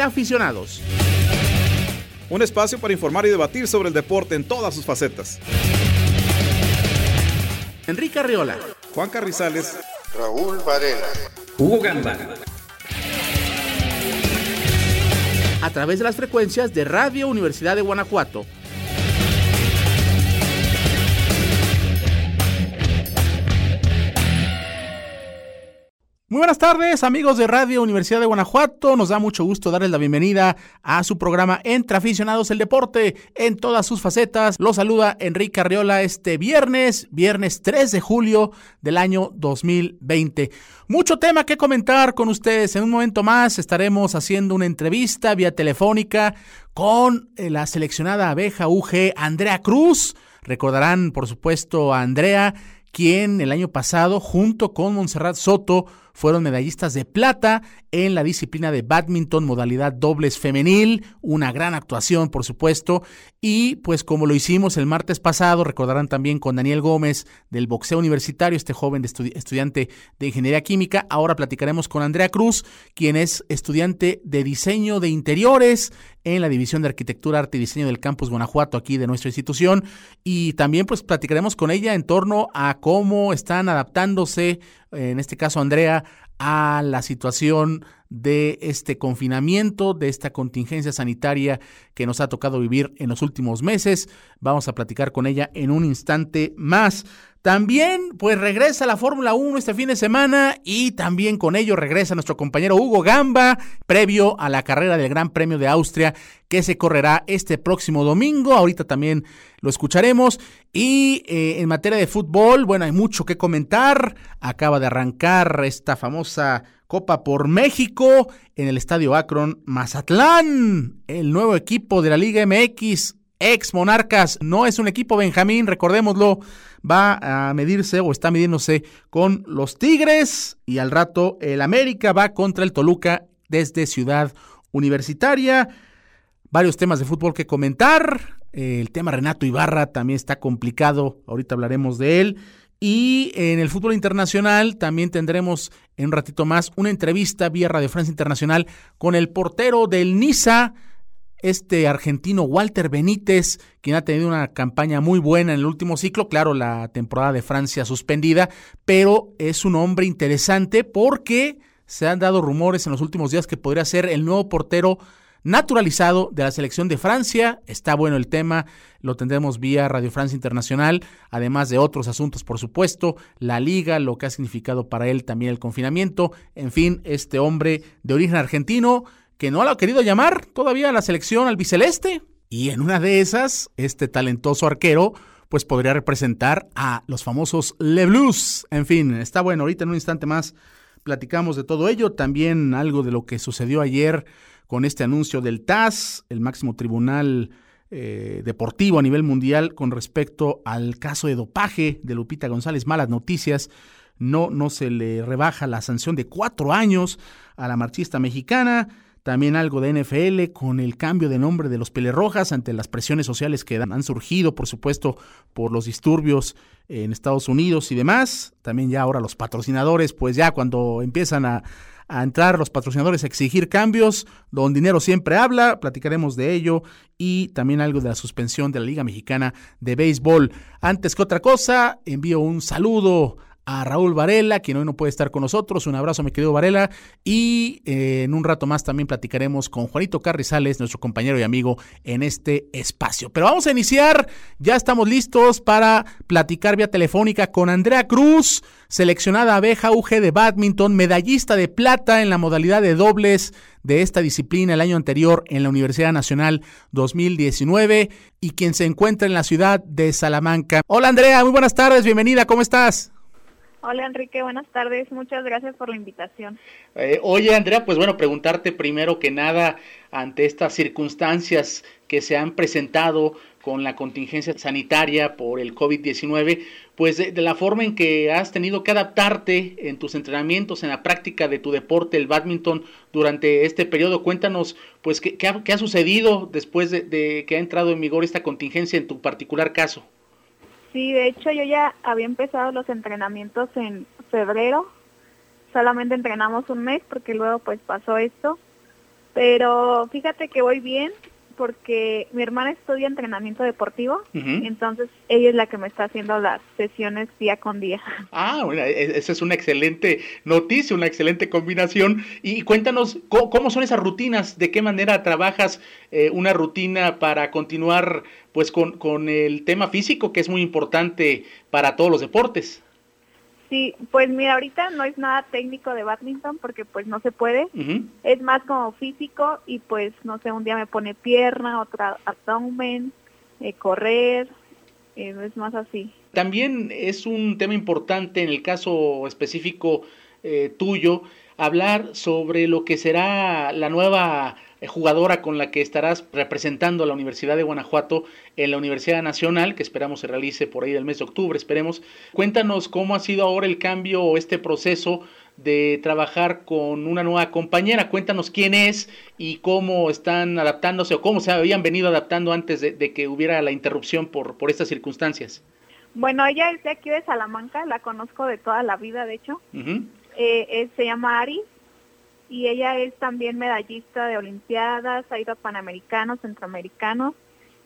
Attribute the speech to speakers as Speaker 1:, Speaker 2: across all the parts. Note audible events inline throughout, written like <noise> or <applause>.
Speaker 1: Entre Aficionados.
Speaker 2: Un espacio para informar y debatir sobre el deporte en todas sus facetas.
Speaker 1: Enrique Arriola.
Speaker 2: Juan Carrizales.
Speaker 3: Raúl Varela.
Speaker 4: Hugo Gamba.
Speaker 1: A través de las frecuencias de Radio Universidad de Guanajuato Muy buenas tardes, amigos de Radio Universidad de Guanajuato. Nos da mucho gusto darles la bienvenida a su programa Entre Aficionados el Deporte en todas sus facetas. Los saluda Enrique Arriola este viernes, viernes 3 de julio del año 2020. Mucho tema que comentar con ustedes. En un momento más estaremos haciendo una entrevista vía telefónica con eh, la seleccionada abeja UG Andrea Cruz. Recordarán, por supuesto, a Andrea quien el año pasado, junto con Montserrat Soto, fueron medallistas de plata en la disciplina de badminton modalidad dobles femenil, una gran actuación por supuesto, y pues como lo hicimos el martes pasado, recordarán también con Daniel Gómez del boxeo universitario, este joven estudiante de ingeniería química, ahora platicaremos con Andrea Cruz, quien es estudiante de diseño de interiores en la División de Arquitectura, Arte y Diseño del Campus Guanajuato aquí de nuestra institución. Y también pues platicaremos con ella en torno a cómo están adaptándose en este caso Andrea, a la situación de este confinamiento, de esta contingencia sanitaria que nos ha tocado vivir en los últimos meses. Vamos a platicar con ella en un instante más. También, pues regresa la Fórmula 1 este fin de semana y también con ello regresa nuestro compañero Hugo Gamba, previo a la carrera del Gran Premio de Austria que se correrá este próximo domingo. Ahorita también lo escucharemos. Y eh, en materia de fútbol, bueno, hay mucho que comentar. Acaba de arrancar esta famosa Copa por México en el Estadio Akron Mazatlán, el nuevo equipo de la Liga MX ex Monarcas, no es un equipo Benjamín, recordémoslo, va a medirse o está midiéndose con los Tigres y al rato el América va contra el Toluca desde Ciudad Universitaria. Varios temas de fútbol que comentar. El tema Renato Ibarra también está complicado, ahorita hablaremos de él. Y en el fútbol internacional también tendremos en un ratito más una entrevista vía Radio Francia Internacional con el portero del Niza, este argentino Walter Benítez, quien ha tenido una campaña muy buena en el último ciclo, claro, la temporada de Francia suspendida, pero es un hombre interesante porque se han dado rumores en los últimos días que podría ser el nuevo portero naturalizado de la selección de Francia. Está bueno el tema, lo tendremos vía Radio Francia Internacional, además de otros asuntos, por supuesto, la liga, lo que ha significado para él también el confinamiento, en fin, este hombre de origen argentino que no lo ha querido llamar todavía a la selección albiceleste. Y en una de esas, este talentoso arquero pues podría representar a los famosos Le Blues. En fin, está bueno, ahorita en un instante más platicamos de todo ello, también algo de lo que sucedió ayer con este anuncio del TAS, el máximo tribunal eh, deportivo a nivel mundial con respecto al caso de dopaje de Lupita González, malas noticias, no, no se le rebaja la sanción de cuatro años a la marchista mexicana también algo de NFL con el cambio de nombre de los Pelerrojas ante las presiones sociales que han surgido, por supuesto, por los disturbios en Estados Unidos y demás. También ya ahora los patrocinadores, pues ya cuando empiezan a, a entrar los patrocinadores a exigir cambios, don Dinero siempre habla, platicaremos de ello y también algo de la suspensión de la Liga Mexicana de Béisbol. Antes que otra cosa, envío un saludo a Raúl Varela, quien hoy no puede estar con nosotros. Un abrazo, mi querido Varela. Y eh, en un rato más también platicaremos con Juanito Carrizales, nuestro compañero y amigo en este espacio. Pero vamos a iniciar. Ya estamos listos para platicar vía telefónica con Andrea Cruz, seleccionada abeja UG de badminton, medallista de plata en la modalidad de dobles de esta disciplina el año anterior en la Universidad Nacional 2019 y quien se encuentra en la ciudad de Salamanca. Hola Andrea, muy buenas tardes, bienvenida, ¿cómo estás?
Speaker 5: Hola Enrique, buenas tardes. Muchas gracias por la invitación.
Speaker 1: Eh, oye Andrea, pues bueno, preguntarte primero que nada ante estas circunstancias que se han presentado con la contingencia sanitaria por el COVID-19, pues de, la forma en que has tenido que adaptarte en tus entrenamientos, en la práctica de tu deporte, el badminton, durante este periodo. Cuéntanos, pues, qué, ha, sucedido después de que ha entrado en vigor esta contingencia en tu particular caso.
Speaker 5: Sí, de hecho yo ya había empezado los entrenamientos en febrero. Solamente entrenamos un mes porque luego pues pasó esto. Pero fíjate que voy bien porque mi hermana estudia entrenamiento deportivo, entonces ella es la que me está haciendo las sesiones día con día.
Speaker 1: Ah, bueno, e, e, esa es una excelente noticia, una excelente combinación. Y cuéntanos, ¿cómo, son esas rutinas? ¿De qué manera trabajas eh, una rutina para continuar pues con, con el tema físico, que es muy importante para todos los deportes?
Speaker 5: Sí, pues mira, ahorita no es nada técnico de badminton porque pues no se puede. Es más como físico y pues no sé, un día me pone pierna, otra abdomen, eh, correr, eh, es más así.
Speaker 1: También es un tema importante en el caso específico eh, tuyo hablar sobre lo que será la nueva jugadora con la que estarás representando a la Universidad de Guanajuato en la Universidad Nacional, que esperamos se realice por ahí del mes de octubre, esperemos. Cuéntanos cómo ha sido ahora el cambio o este proceso de trabajar con una nueva compañera. Cuéntanos quién es y cómo están adaptándose o cómo se habían venido adaptando antes de, que hubiera la interrupción por, por estas circunstancias.
Speaker 5: Bueno, ella es de aquí de Salamanca, la conozco de toda la vida, de hecho. Eh, se llama Ari y ella es también medallista de Olimpiadas, ha ido a Panamericanos, Centroamericanos.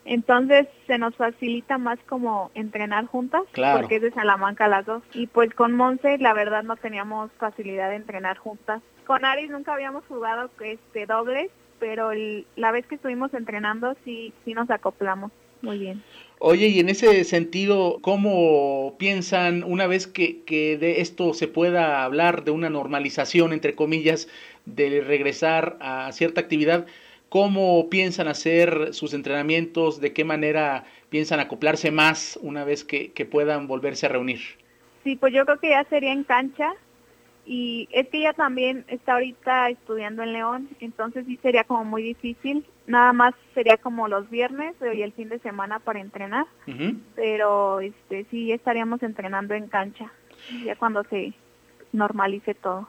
Speaker 5: Entonces se nos facilita más como entrenar juntas, porque es de Salamanca las dos. Y pues con Monse la verdad no teníamos facilidad de entrenar juntas. Con Ari nunca habíamos jugado este dobles, pero la vez que estuvimos entrenando sí, sí nos acoplamos muy bien.
Speaker 1: Oye, y en ese sentido, ¿cómo piensan una vez que, que de esto se pueda hablar de una normalización, entre comillas, de regresar a cierta actividad? ¿Cómo piensan hacer sus entrenamientos? ¿De qué manera piensan acoplarse más una vez que, que puedan volverse a reunir?
Speaker 5: Sí, pues yo creo que ya sería en cancha y es que ella también está ahorita estudiando en León, entonces sí sería como muy difícil. Nada más sería como los viernes y el fin de semana para entrenar, pero este sí estaríamos entrenando en cancha ya cuando se normalice todo.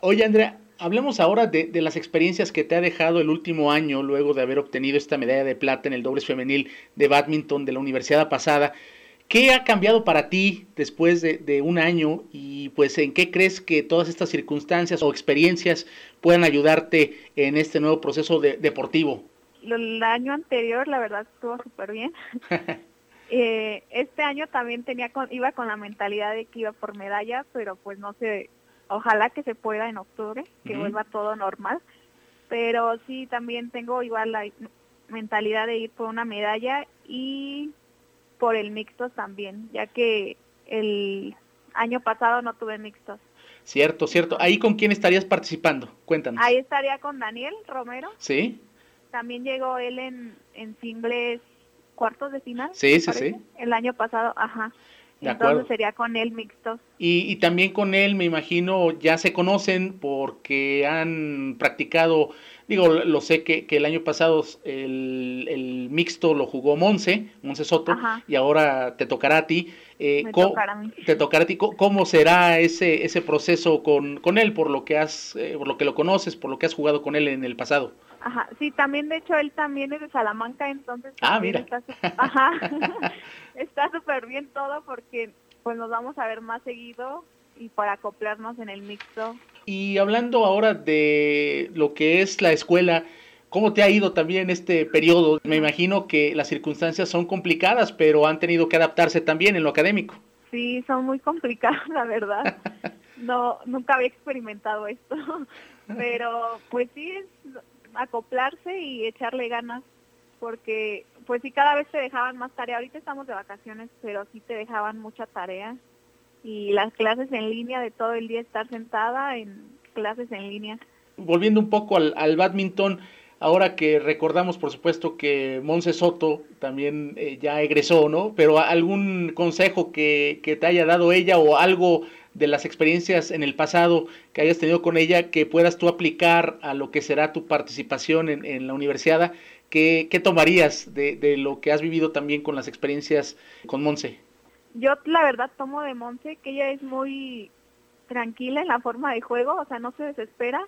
Speaker 1: Oye, Andrea, hablemos ahora de, de, las experiencias que te ha dejado el último año luego de haber obtenido esta medalla de plata en el dobles femenil de badminton de la universidad pasada. ¿Qué ha cambiado para ti después de, un año y pues en qué crees que todas estas circunstancias o experiencias puedan ayudarte en este nuevo proceso deportivo?
Speaker 5: El año anterior la verdad estuvo súper bien. <laughs> Eh, este año también tenía iba con la mentalidad de que iba por medalla, pero pues no sé, ojalá que se pueda en octubre, que vuelva todo normal. Pero sí, también tengo igual la mentalidad de ir por una medalla y por el mixtos también, ya que el año pasado no tuve mixtos.
Speaker 1: Cierto, cierto. ¿Ahí con quién estarías participando? Cuéntanos.
Speaker 5: Ahí estaría con Daniel Romero.
Speaker 1: Sí.
Speaker 5: También llegó él en, en singles cuartos de final.
Speaker 1: Sí, sí, sí.
Speaker 5: El año pasado, ajá. Entonces sería con él mixtos.
Speaker 1: Y, y también con él, me imagino, ya se conocen porque han practicado Digo, lo sé que, que el año pasado el, el, mixto lo jugó Monse, Monse Soto, y ahora te tocará a ti.
Speaker 5: Eh, tocará
Speaker 1: Te tocará a ti. ¿Cómo será ese, ese proceso con, con él, por lo, que has, eh, por lo que lo conoces, por lo que has jugado con él en el pasado?
Speaker 5: Ajá, sí, también de hecho él también es de Salamanca, entonces
Speaker 1: ah, mira.
Speaker 5: está ajá, <laughs> <laughs> está súper bien todo porque pues nos vamos a ver más seguido y para acoplarnos en el mixto
Speaker 1: y hablando ahora de lo que es la escuela, ¿cómo te ha ido también este periodo? Me imagino que las circunstancias son complicadas, pero han tenido que adaptarse también en lo académico.
Speaker 5: Sí, son muy complicadas, la verdad. <laughs> No, nunca había experimentado esto, <laughs> pero pues sí es acoplarse y echarle ganas, porque pues sí cada vez te dejaban más tarea. Ahorita estamos de vacaciones, pero sí te dejaban mucha tarea y las clases en línea de todo el día estar sentada en clases en línea.
Speaker 1: Volviendo un poco al, al badminton, ahora que recordamos por supuesto que Monse Soto también eh, ya egresó, ¿no? Pero algún consejo que, que te haya dado ella o algo de las experiencias en el pasado que hayas tenido con ella que puedas tú aplicar a lo que será tu participación en, en la universidad, ¿qué, qué tomarías de, de, lo que has vivido también con las experiencias con Monse?
Speaker 5: Yo la verdad tomo de Monse que ella es muy tranquila en la forma de juego, o sea, no se desespera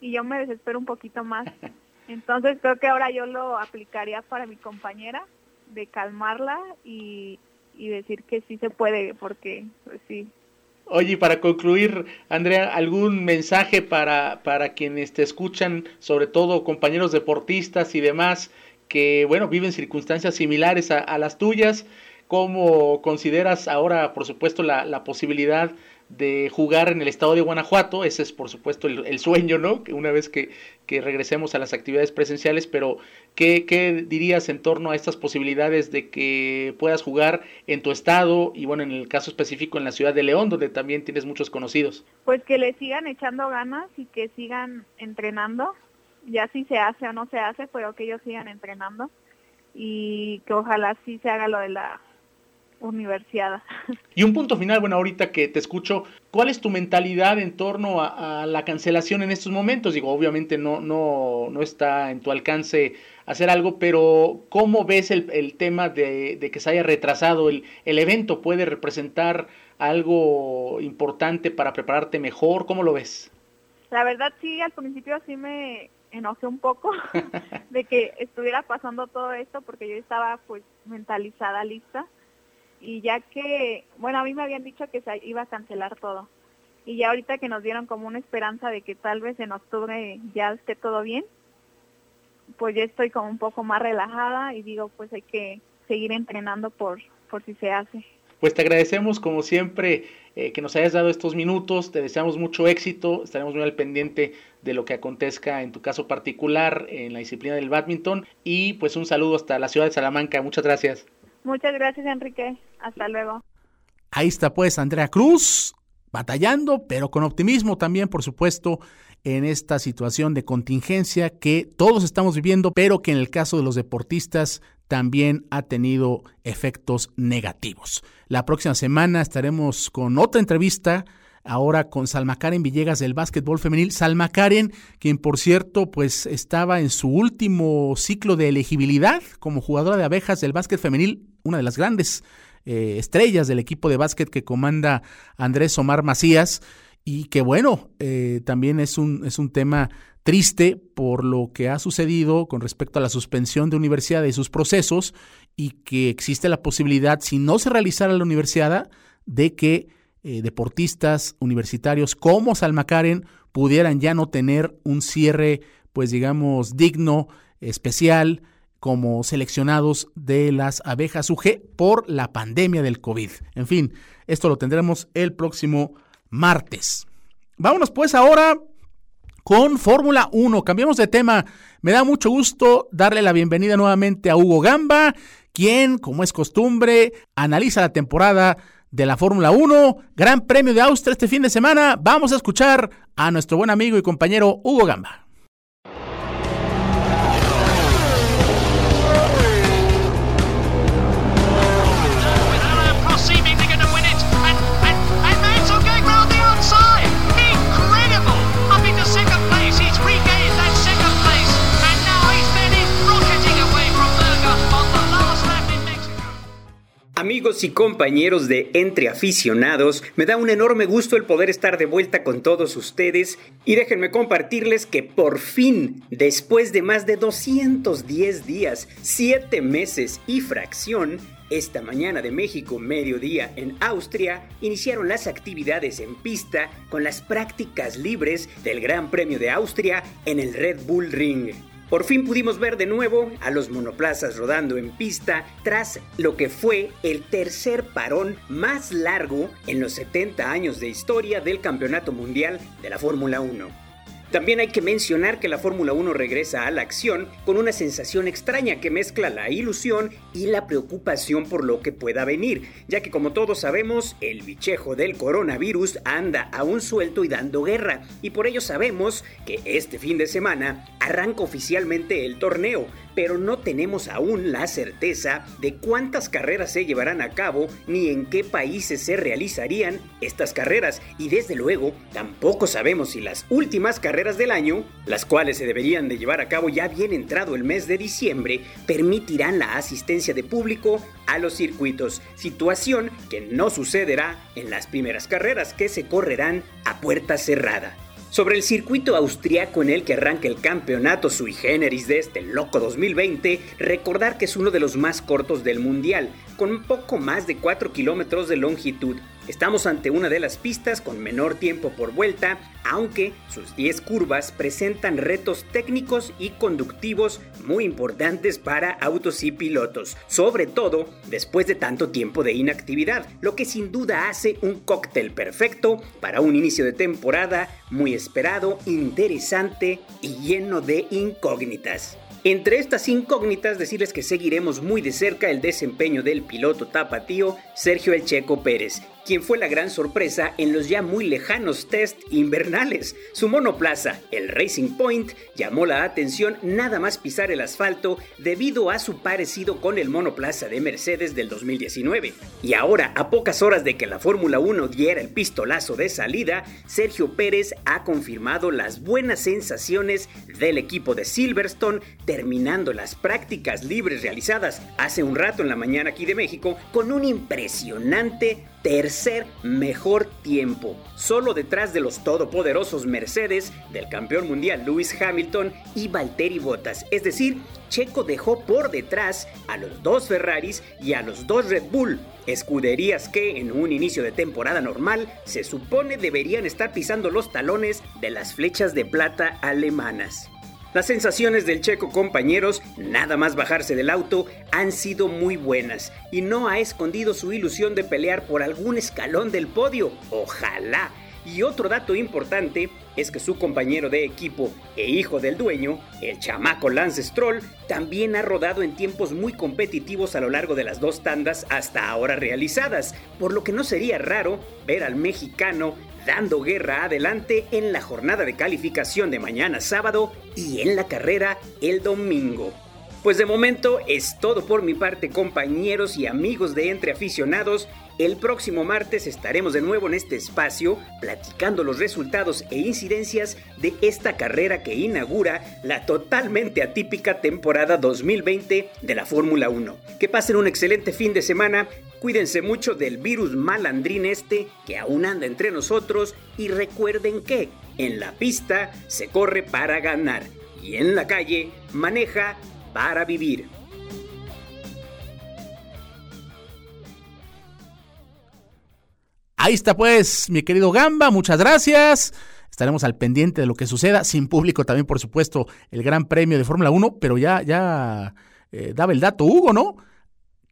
Speaker 5: y yo me desespero un poquito más. <laughs> Entonces creo que ahora yo lo aplicaría para mi compañera, de calmarla y, y decir que sí se puede, porque pues sí,
Speaker 1: Oye, para concluir, Andrea, ¿algún mensaje para, para quienes te escuchan, sobre todo compañeros deportistas y demás, que, bueno, viven circunstancias similares a, las tuyas? ¿Cómo consideras ahora, por supuesto, la, la posibilidad de jugar en el estado de Guanajuato, ese es por supuesto el, sueño, ¿no? Una vez que, que, regresemos a las actividades presenciales, pero ¿qué, ¿qué, dirías en torno a estas posibilidades de que puedas jugar en tu estado y bueno, en el caso específico en la ciudad de León, donde también tienes muchos conocidos?
Speaker 5: Pues que le sigan echando ganas y que sigan entrenando, ya si se hace o no se hace, pero que ellos sigan entrenando y que ojalá sí se haga lo de la universidad.
Speaker 1: Y un punto final, bueno, ahorita que te escucho, ¿cuál es tu mentalidad en torno a, la cancelación en estos momentos? Digo, obviamente no, no, no está en tu alcance hacer algo, pero ¿cómo ves el, tema de, que se haya retrasado el, el evento? ¿Puede representar algo importante para prepararte mejor? ¿Cómo lo ves?
Speaker 5: La verdad sí, al principio sí me enojé un poco <laughs> de que estuviera pasando todo esto porque yo estaba pues mentalizada, lista y ya que, bueno, a mí me habían dicho que se iba a cancelar todo. Y ya ahorita que nos dieron como una esperanza de que tal vez en octubre ya esté todo bien, pues ya estoy como un poco más relajada y digo, pues hay que seguir entrenando por, por si se hace.
Speaker 1: Pues te agradecemos como siempre eh, que nos hayas dado estos minutos, te deseamos mucho éxito, estaremos muy al pendiente de lo que acontezca en tu caso particular en la disciplina del badminton y pues un saludo hasta la ciudad de Salamanca, muchas gracias.
Speaker 5: Muchas gracias, Enrique. Hasta luego.
Speaker 1: Ahí está pues Andrea Cruz, batallando, pero con optimismo también, por supuesto, en esta situación de contingencia que todos estamos viviendo, pero que en el caso de los deportistas también ha tenido efectos negativos. La próxima semana estaremos con otra entrevista ahora con Salma Karen Villegas del básquetbol femenil. Salma Karen, quien por cierto, pues estaba en su último ciclo de elegibilidad como jugadora de abejas del básquet femenil, una de las grandes eh, estrellas del equipo de básquet que comanda Andrés Omar Macías. Y que bueno, eh, también es un, es un tema triste por lo que ha sucedido con respecto a la suspensión de universidad y sus procesos y que existe la posibilidad, si no se realizara la universidad, de que eh, deportistas universitarios como Salma Karen pudieran ya no tener un cierre, pues digamos, digno, especial, como seleccionados de las abejas UG por la pandemia del COVID. En fin, esto lo tendremos el próximo martes. Vámonos pues ahora con Fórmula 1. Cambiamos de tema. Me da mucho gusto darle la bienvenida nuevamente a Hugo Gamba, quien, como es costumbre, analiza la temporada de la Fórmula 1, Gran Premio de Austria este fin de semana. Vamos a escuchar a nuestro buen amigo y compañero Hugo Gamba.
Speaker 3: Amigos y compañeros de Entre Aficionados, me da un enorme gusto el poder estar de vuelta con todos ustedes y déjenme compartirles que por fin, después de más de 210 días, 7 meses y fracción, esta mañana de México, mediodía en Austria, iniciaron las actividades en pista con las prácticas libres del Gran Premio de Austria en el Red Bull Ring. Por fin pudimos ver de nuevo a los monoplazas rodando en pista tras lo que fue el tercer parón más largo en los 70 años de historia del Campeonato Mundial de la Fórmula 1. También hay que mencionar que la Fórmula 1 regresa a la acción con una sensación extraña que mezcla la ilusión y la preocupación por lo que pueda venir, ya que como todos sabemos, el bichejo del coronavirus anda aún suelto y dando guerra, y por ello sabemos que este fin de semana arranca oficialmente el torneo, pero no tenemos aún la certeza de cuántas carreras se llevarán a cabo ni en qué países se realizarían estas carreras y desde luego tampoco sabemos si las últimas carreras del año, las cuales se deberían de llevar a cabo ya bien entrado el mes de diciembre, permitirán la asistencia de público a los circuitos, situación que no sucederá en las primeras carreras que se correrán a puerta cerrada. Sobre el circuito austriaco en el que arranca el campeonato sui generis de este loco 2020, recordar que es uno de los más cortos del mundial, con poco más de 4 kilómetros de longitud, Estamos ante una de las pistas con menor tiempo por vuelta, aunque sus 10 curvas presentan retos técnicos y conductivos muy importantes para autos y pilotos, sobre todo después de tanto tiempo de inactividad, lo que sin duda hace un cóctel perfecto para un inicio de temporada muy esperado, interesante y lleno de incógnitas. Entre estas incógnitas, decirles que seguiremos muy de cerca el desempeño del piloto tapatío Sergio El Checo Pérez, quien fue la gran sorpresa en los ya muy lejanos test invernales. Su monoplaza, el Racing Point, llamó la atención nada más pisar el asfalto debido a su parecido con el monoplaza de Mercedes del 2019. Y ahora, a pocas horas de que la Fórmula 1 diera el pistolazo de salida, Sergio Pérez ha confirmado las buenas sensaciones del equipo de Silverstone terminando las prácticas libres realizadas hace un rato en la mañana aquí de México con un impresionante tercer mejor tiempo, solo detrás de los todopoderosos Mercedes, del campeón mundial Lewis Hamilton y Valtteri Bottas. Es decir, Checo dejó por detrás a los dos Ferraris y a los dos Red Bull, escuderías que en un inicio de temporada normal se supone deberían estar pisando los talones de las flechas de plata alemanas. Las sensaciones del checo compañeros, nada más bajarse del auto, han sido muy buenas y no ha escondido su ilusión de pelear por algún escalón del podio. Ojalá. Y otro dato importante es que su compañero de equipo e hijo del dueño, el chamaco Lance Stroll, también ha rodado en tiempos muy competitivos a lo largo de las dos tandas hasta ahora realizadas, por lo que no sería raro ver al mexicano dando guerra adelante en la jornada de calificación de mañana sábado y en la carrera el domingo. Pues de momento es todo por mi parte compañeros y amigos de Entre Aficionados. El próximo martes estaremos de nuevo en este espacio platicando los resultados e incidencias de esta carrera que inaugura la totalmente atípica temporada 2020 de la Fórmula 1. Que pasen un excelente fin de semana Cuídense mucho del virus malandrín este que aún anda entre nosotros y recuerden que en la pista se corre para ganar y en la calle maneja para vivir.
Speaker 1: Ahí está pues, mi querido Gamba, muchas gracias. Estaremos al pendiente de lo que suceda, sin público también, por supuesto, el Gran Premio de Fórmula 1, pero ya, ya eh, daba el dato Hugo, ¿no?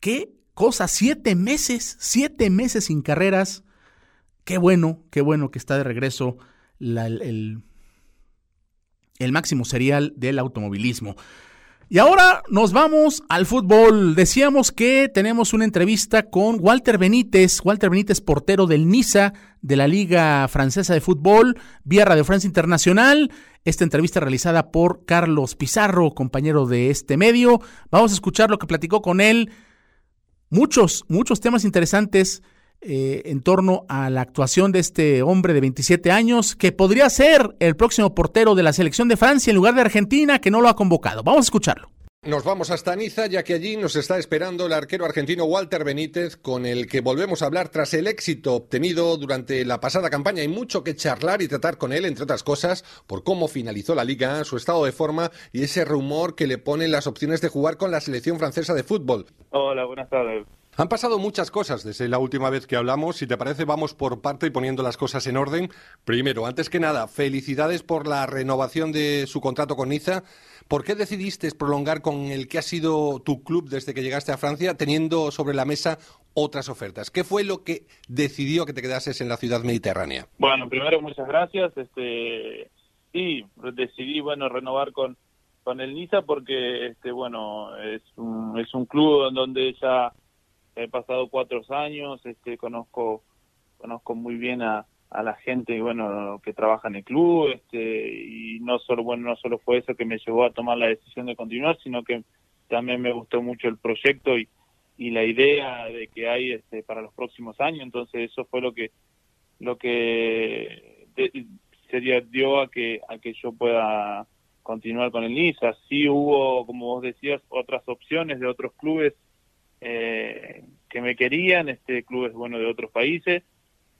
Speaker 1: ¿Qué cosa, siete meses, siete meses sin carreras. Qué bueno, qué bueno que está de regreso el, el máximo serial del automovilismo. Y ahora nos vamos al fútbol. Decíamos que tenemos una entrevista con Walter Benítez, Walter Benítez, portero del Niza de la Liga Francesa de Fútbol, vía Radio France Internacional. Esta entrevista realizada por Carlos Pizarro, compañero de este medio. Vamos a escuchar lo que platicó con él muchos, muchos temas interesantes eh, en torno a la actuación de este hombre de 27 años que podría ser el próximo portero de la selección de Francia en lugar de Argentina que no lo ha convocado. Vamos a escucharlo.
Speaker 4: Nos vamos hasta Niza, ya que allí nos está esperando el arquero argentino Walter Benítez, con el que volvemos a hablar tras el éxito obtenido durante la pasada campaña. Hay mucho que charlar y tratar con él, entre otras cosas, por cómo finalizó la liga, su estado de forma y ese rumor que le ponen las opciones de jugar con la selección francesa de fútbol.
Speaker 6: Hola, buenas tardes.
Speaker 4: Han pasado muchas cosas desde la última vez que hablamos. Si te parece, vamos por parte y poniendo las cosas en orden. Primero, antes que nada, felicidades por la renovación de su contrato con Niza. ¿Por qué decidiste prolongar con el que ha sido tu club desde que llegaste a Francia, teniendo sobre la mesa otras ofertas? ¿Qué fue lo que decidió que te quedases en la ciudad mediterránea?
Speaker 6: Bueno, primero muchas gracias. Este, sí, decidí bueno renovar con con el Niza porque este bueno es un, es un club en donde ya he pasado cuatro años, este, conozco, conozco muy bien a, a la gente bueno que trabaja en el club este y no solo bueno no solo fue eso que me llevó a tomar la decisión de continuar sino que también me gustó mucho el proyecto y, y la idea de que hay este para los próximos años. Entonces eso fue lo que lo que sería dio a que a que yo pueda continuar con el NISA sí hubo como vos decías otras opciones de otros clubes eh, que me querían, este clubes bueno de otros países,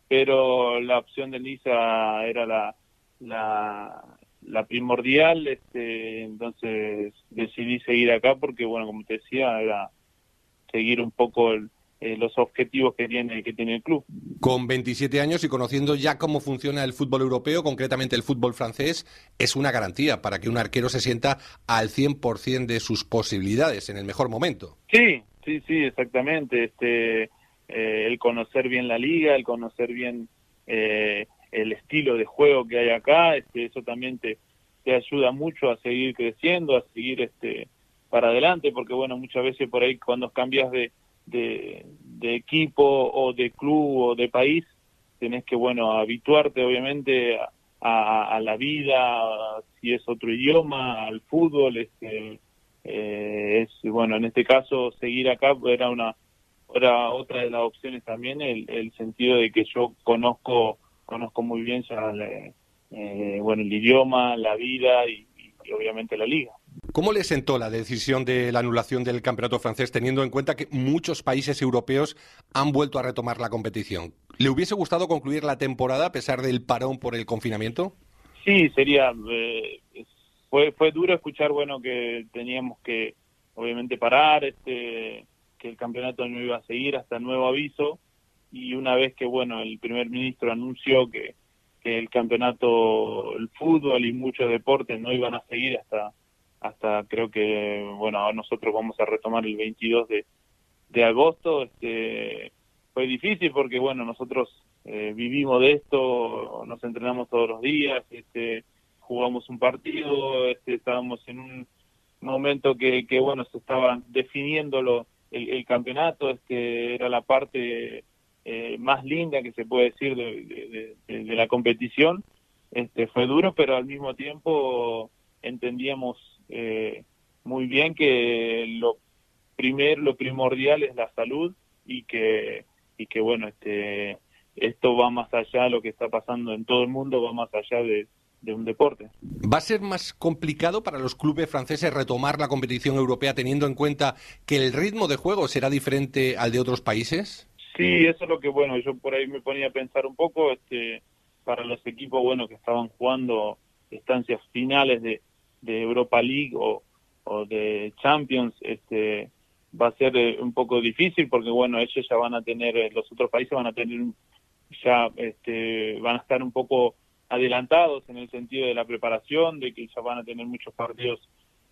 Speaker 6: pero la opción de Lisa era la, la, primordial, este, entonces decidí seguir acá porque bueno, como te decía, era seguir un poco el, eh, los objetivos que tiene, que tiene el club.
Speaker 4: Con 27 años y conociendo ya cómo funciona el fútbol europeo, concretamente el fútbol francés, es una garantía para que un arquero se sienta al 100% de sus posibilidades en el mejor momento.
Speaker 6: Sí, sí, sí, exactamente. Este, eh, el conocer bien la liga, el conocer bien eh, el estilo de juego que hay acá, este, eso también te, te ayuda mucho a seguir creciendo, a seguir este, para adelante, porque bueno, muchas veces por ahí cuando cambias de de, equipo o de club o de país, tenés que, bueno, habituarte obviamente a, la vida, si es otro idioma, al fútbol, este, eh, es, bueno, en este caso seguir acá era una era otra de las opciones también el, el sentido de que yo conozco conozco muy bien ya eh, bueno el idioma la vida y obviamente la liga
Speaker 4: ¿Cómo le sentó la decisión de la anulación del campeonato francés, teniendo en cuenta que muchos países europeos han vuelto a retomar la competición? ¿Le hubiese gustado concluir la temporada a pesar del parón por el confinamiento?
Speaker 6: Sí, sería. Eh, fue, fue duro escuchar, bueno, que teníamos que, obviamente, parar, este, que el campeonato no iba a seguir hasta nuevo aviso. Y una vez que, bueno, el primer ministro anunció que, que el campeonato, el fútbol y muchos deportes no iban a seguir hasta hasta creo que, bueno, nosotros vamos a retomar el 22 de, de agosto. Este, fue difícil porque, bueno, nosotros eh, vivimos de esto, nos entrenamos todos los días, este, jugamos un partido, este, estábamos en un momento que, que bueno, se estaba definiendo lo, el, campeonato, este, era la parte eh, más linda que se puede decir de, la competición. Este, fue duro, pero al mismo tiempo entendíamos eh, muy bien que lo primer, lo primordial es la salud y que y que bueno este esto va más allá de lo que está pasando en todo el mundo va más allá de, de un deporte.
Speaker 4: ¿Va a ser más complicado para los clubes franceses retomar la competición europea teniendo en cuenta que el ritmo de juego será diferente al de otros países?
Speaker 6: Sí, eso es lo que bueno, yo por ahí me ponía a pensar un poco, este, para los equipos bueno que estaban jugando estancias finales de, de Europa League o, o de Champions este va a ser eh, un poco difícil porque bueno ellos ya van a tener eh, los otros países van a tener ya este van a estar un poco adelantados en el sentido de la preparación de que ya van a tener muchos partidos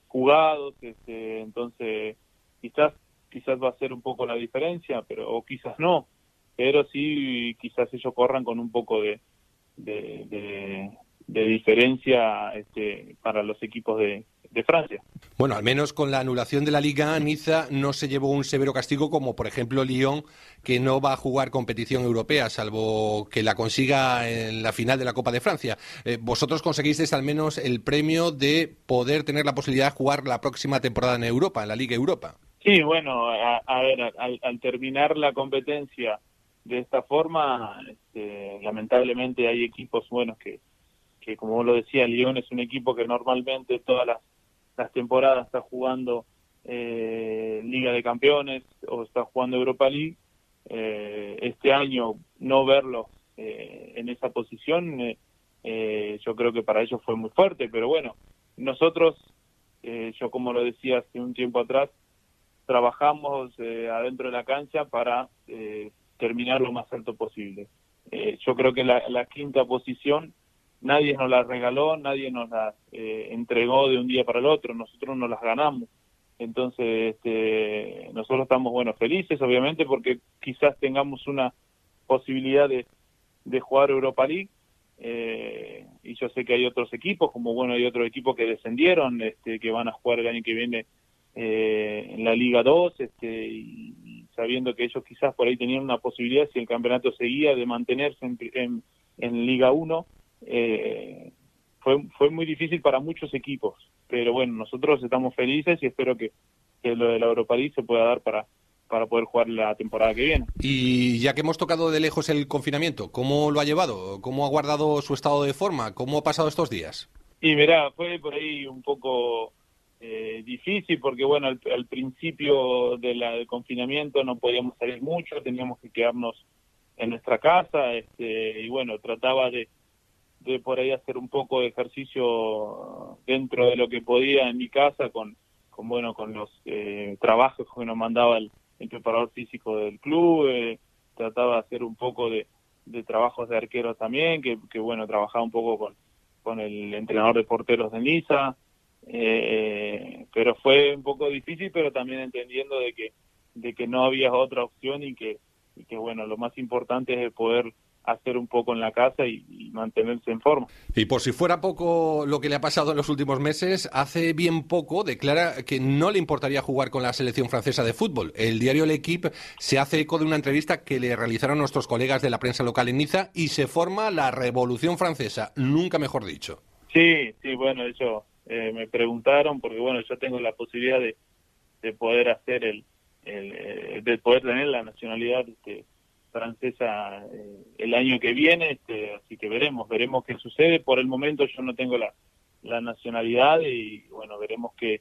Speaker 6: jugados este entonces quizás quizás va a ser un poco la diferencia pero o quizás no. Pero sí quizás ellos corran con un poco de, de, de diferencia este, para los equipos de, de, Francia.
Speaker 4: Bueno, al menos con la anulación de la Liga, Niza no se llevó un severo castigo como, por ejemplo, Lyon, que no va a jugar competición europea, salvo que la consiga en la final de la Copa de Francia. Eh, vosotros conseguisteis al menos el premio de poder tener la posibilidad de jugar la próxima temporada en Europa, en la Liga Europa.
Speaker 6: Sí, bueno, a, ver, al, al, terminar la competencia de esta forma, este, lamentablemente hay equipos buenos que que como lo decía, Lyon es un equipo que normalmente todas las, temporadas está jugando eh, Liga de Campeones o está jugando Europa League. Eh, este año no verlo eh, en esa posición, yo creo que para ellos fue muy fuerte, pero bueno, nosotros, yo como lo decía hace un tiempo atrás, trabajamos adentro de la cancha para terminar lo más alto posible. yo creo que la quinta posición nadie nos las regaló, nadie nos las eh, entregó de un día para el otro, nosotros nos las ganamos. Entonces, este, nosotros estamos, bueno, felices, obviamente, porque quizás tengamos una posibilidad de, de jugar Europa League. Eh, y yo sé que hay otros equipos, como bueno, hay otros equipos que descendieron, este, que van a jugar el año que viene eh, en la Liga 2, este, y, sabiendo que ellos quizás por ahí tenían una posibilidad, si el campeonato seguía, de mantenerse en, en, en Liga 1 eh, fue, fue muy difícil para muchos equipos, pero bueno, nosotros estamos felices y espero que, lo de la Europa League se pueda dar para, para poder jugar la temporada que viene.
Speaker 4: Y ya que hemos tocado de lejos el confinamiento, ¿cómo lo ha llevado? ¿Cómo ha guardado su estado de forma? ¿Cómo ha pasado estos días?
Speaker 6: Y mira, fue por ahí un poco eh, difícil porque bueno, al, principio de del confinamiento no podíamos salir mucho, teníamos que quedarnos en nuestra casa este, y bueno, trataba de, por ahí hacer un poco de ejercicio dentro de lo que podía en mi casa con, con bueno con los eh, trabajos que nos mandaba el, preparador físico del club, eh, trataba de hacer un poco de, trabajos de arqueros también, que, que, bueno, trabajaba un poco con, con el entrenador de porteros de Niza, eh, pero fue un poco difícil, pero también entendiendo de que, de que no había otra opción y que, y que bueno, lo más importante es poder hacer un poco en la casa y, mantenerse en forma.
Speaker 4: Y por si fuera poco lo que le ha pasado en los últimos meses, hace bien poco declara que no le importaría jugar con la selección francesa de fútbol. El diario L'Equipe se hace eco de una entrevista que le realizaron nuestros colegas de la prensa local en Niza y se forma la Revolución Francesa, nunca mejor dicho.
Speaker 6: Sí, sí, bueno, eso eh, me preguntaron porque bueno, yo tengo la posibilidad de, de poder hacer el, el, eh, de poder tener la nacionalidad este, francesa eh, el año que viene, este, así que veremos, veremos qué sucede. Por el momento yo no tengo la, la nacionalidad y bueno, veremos qué,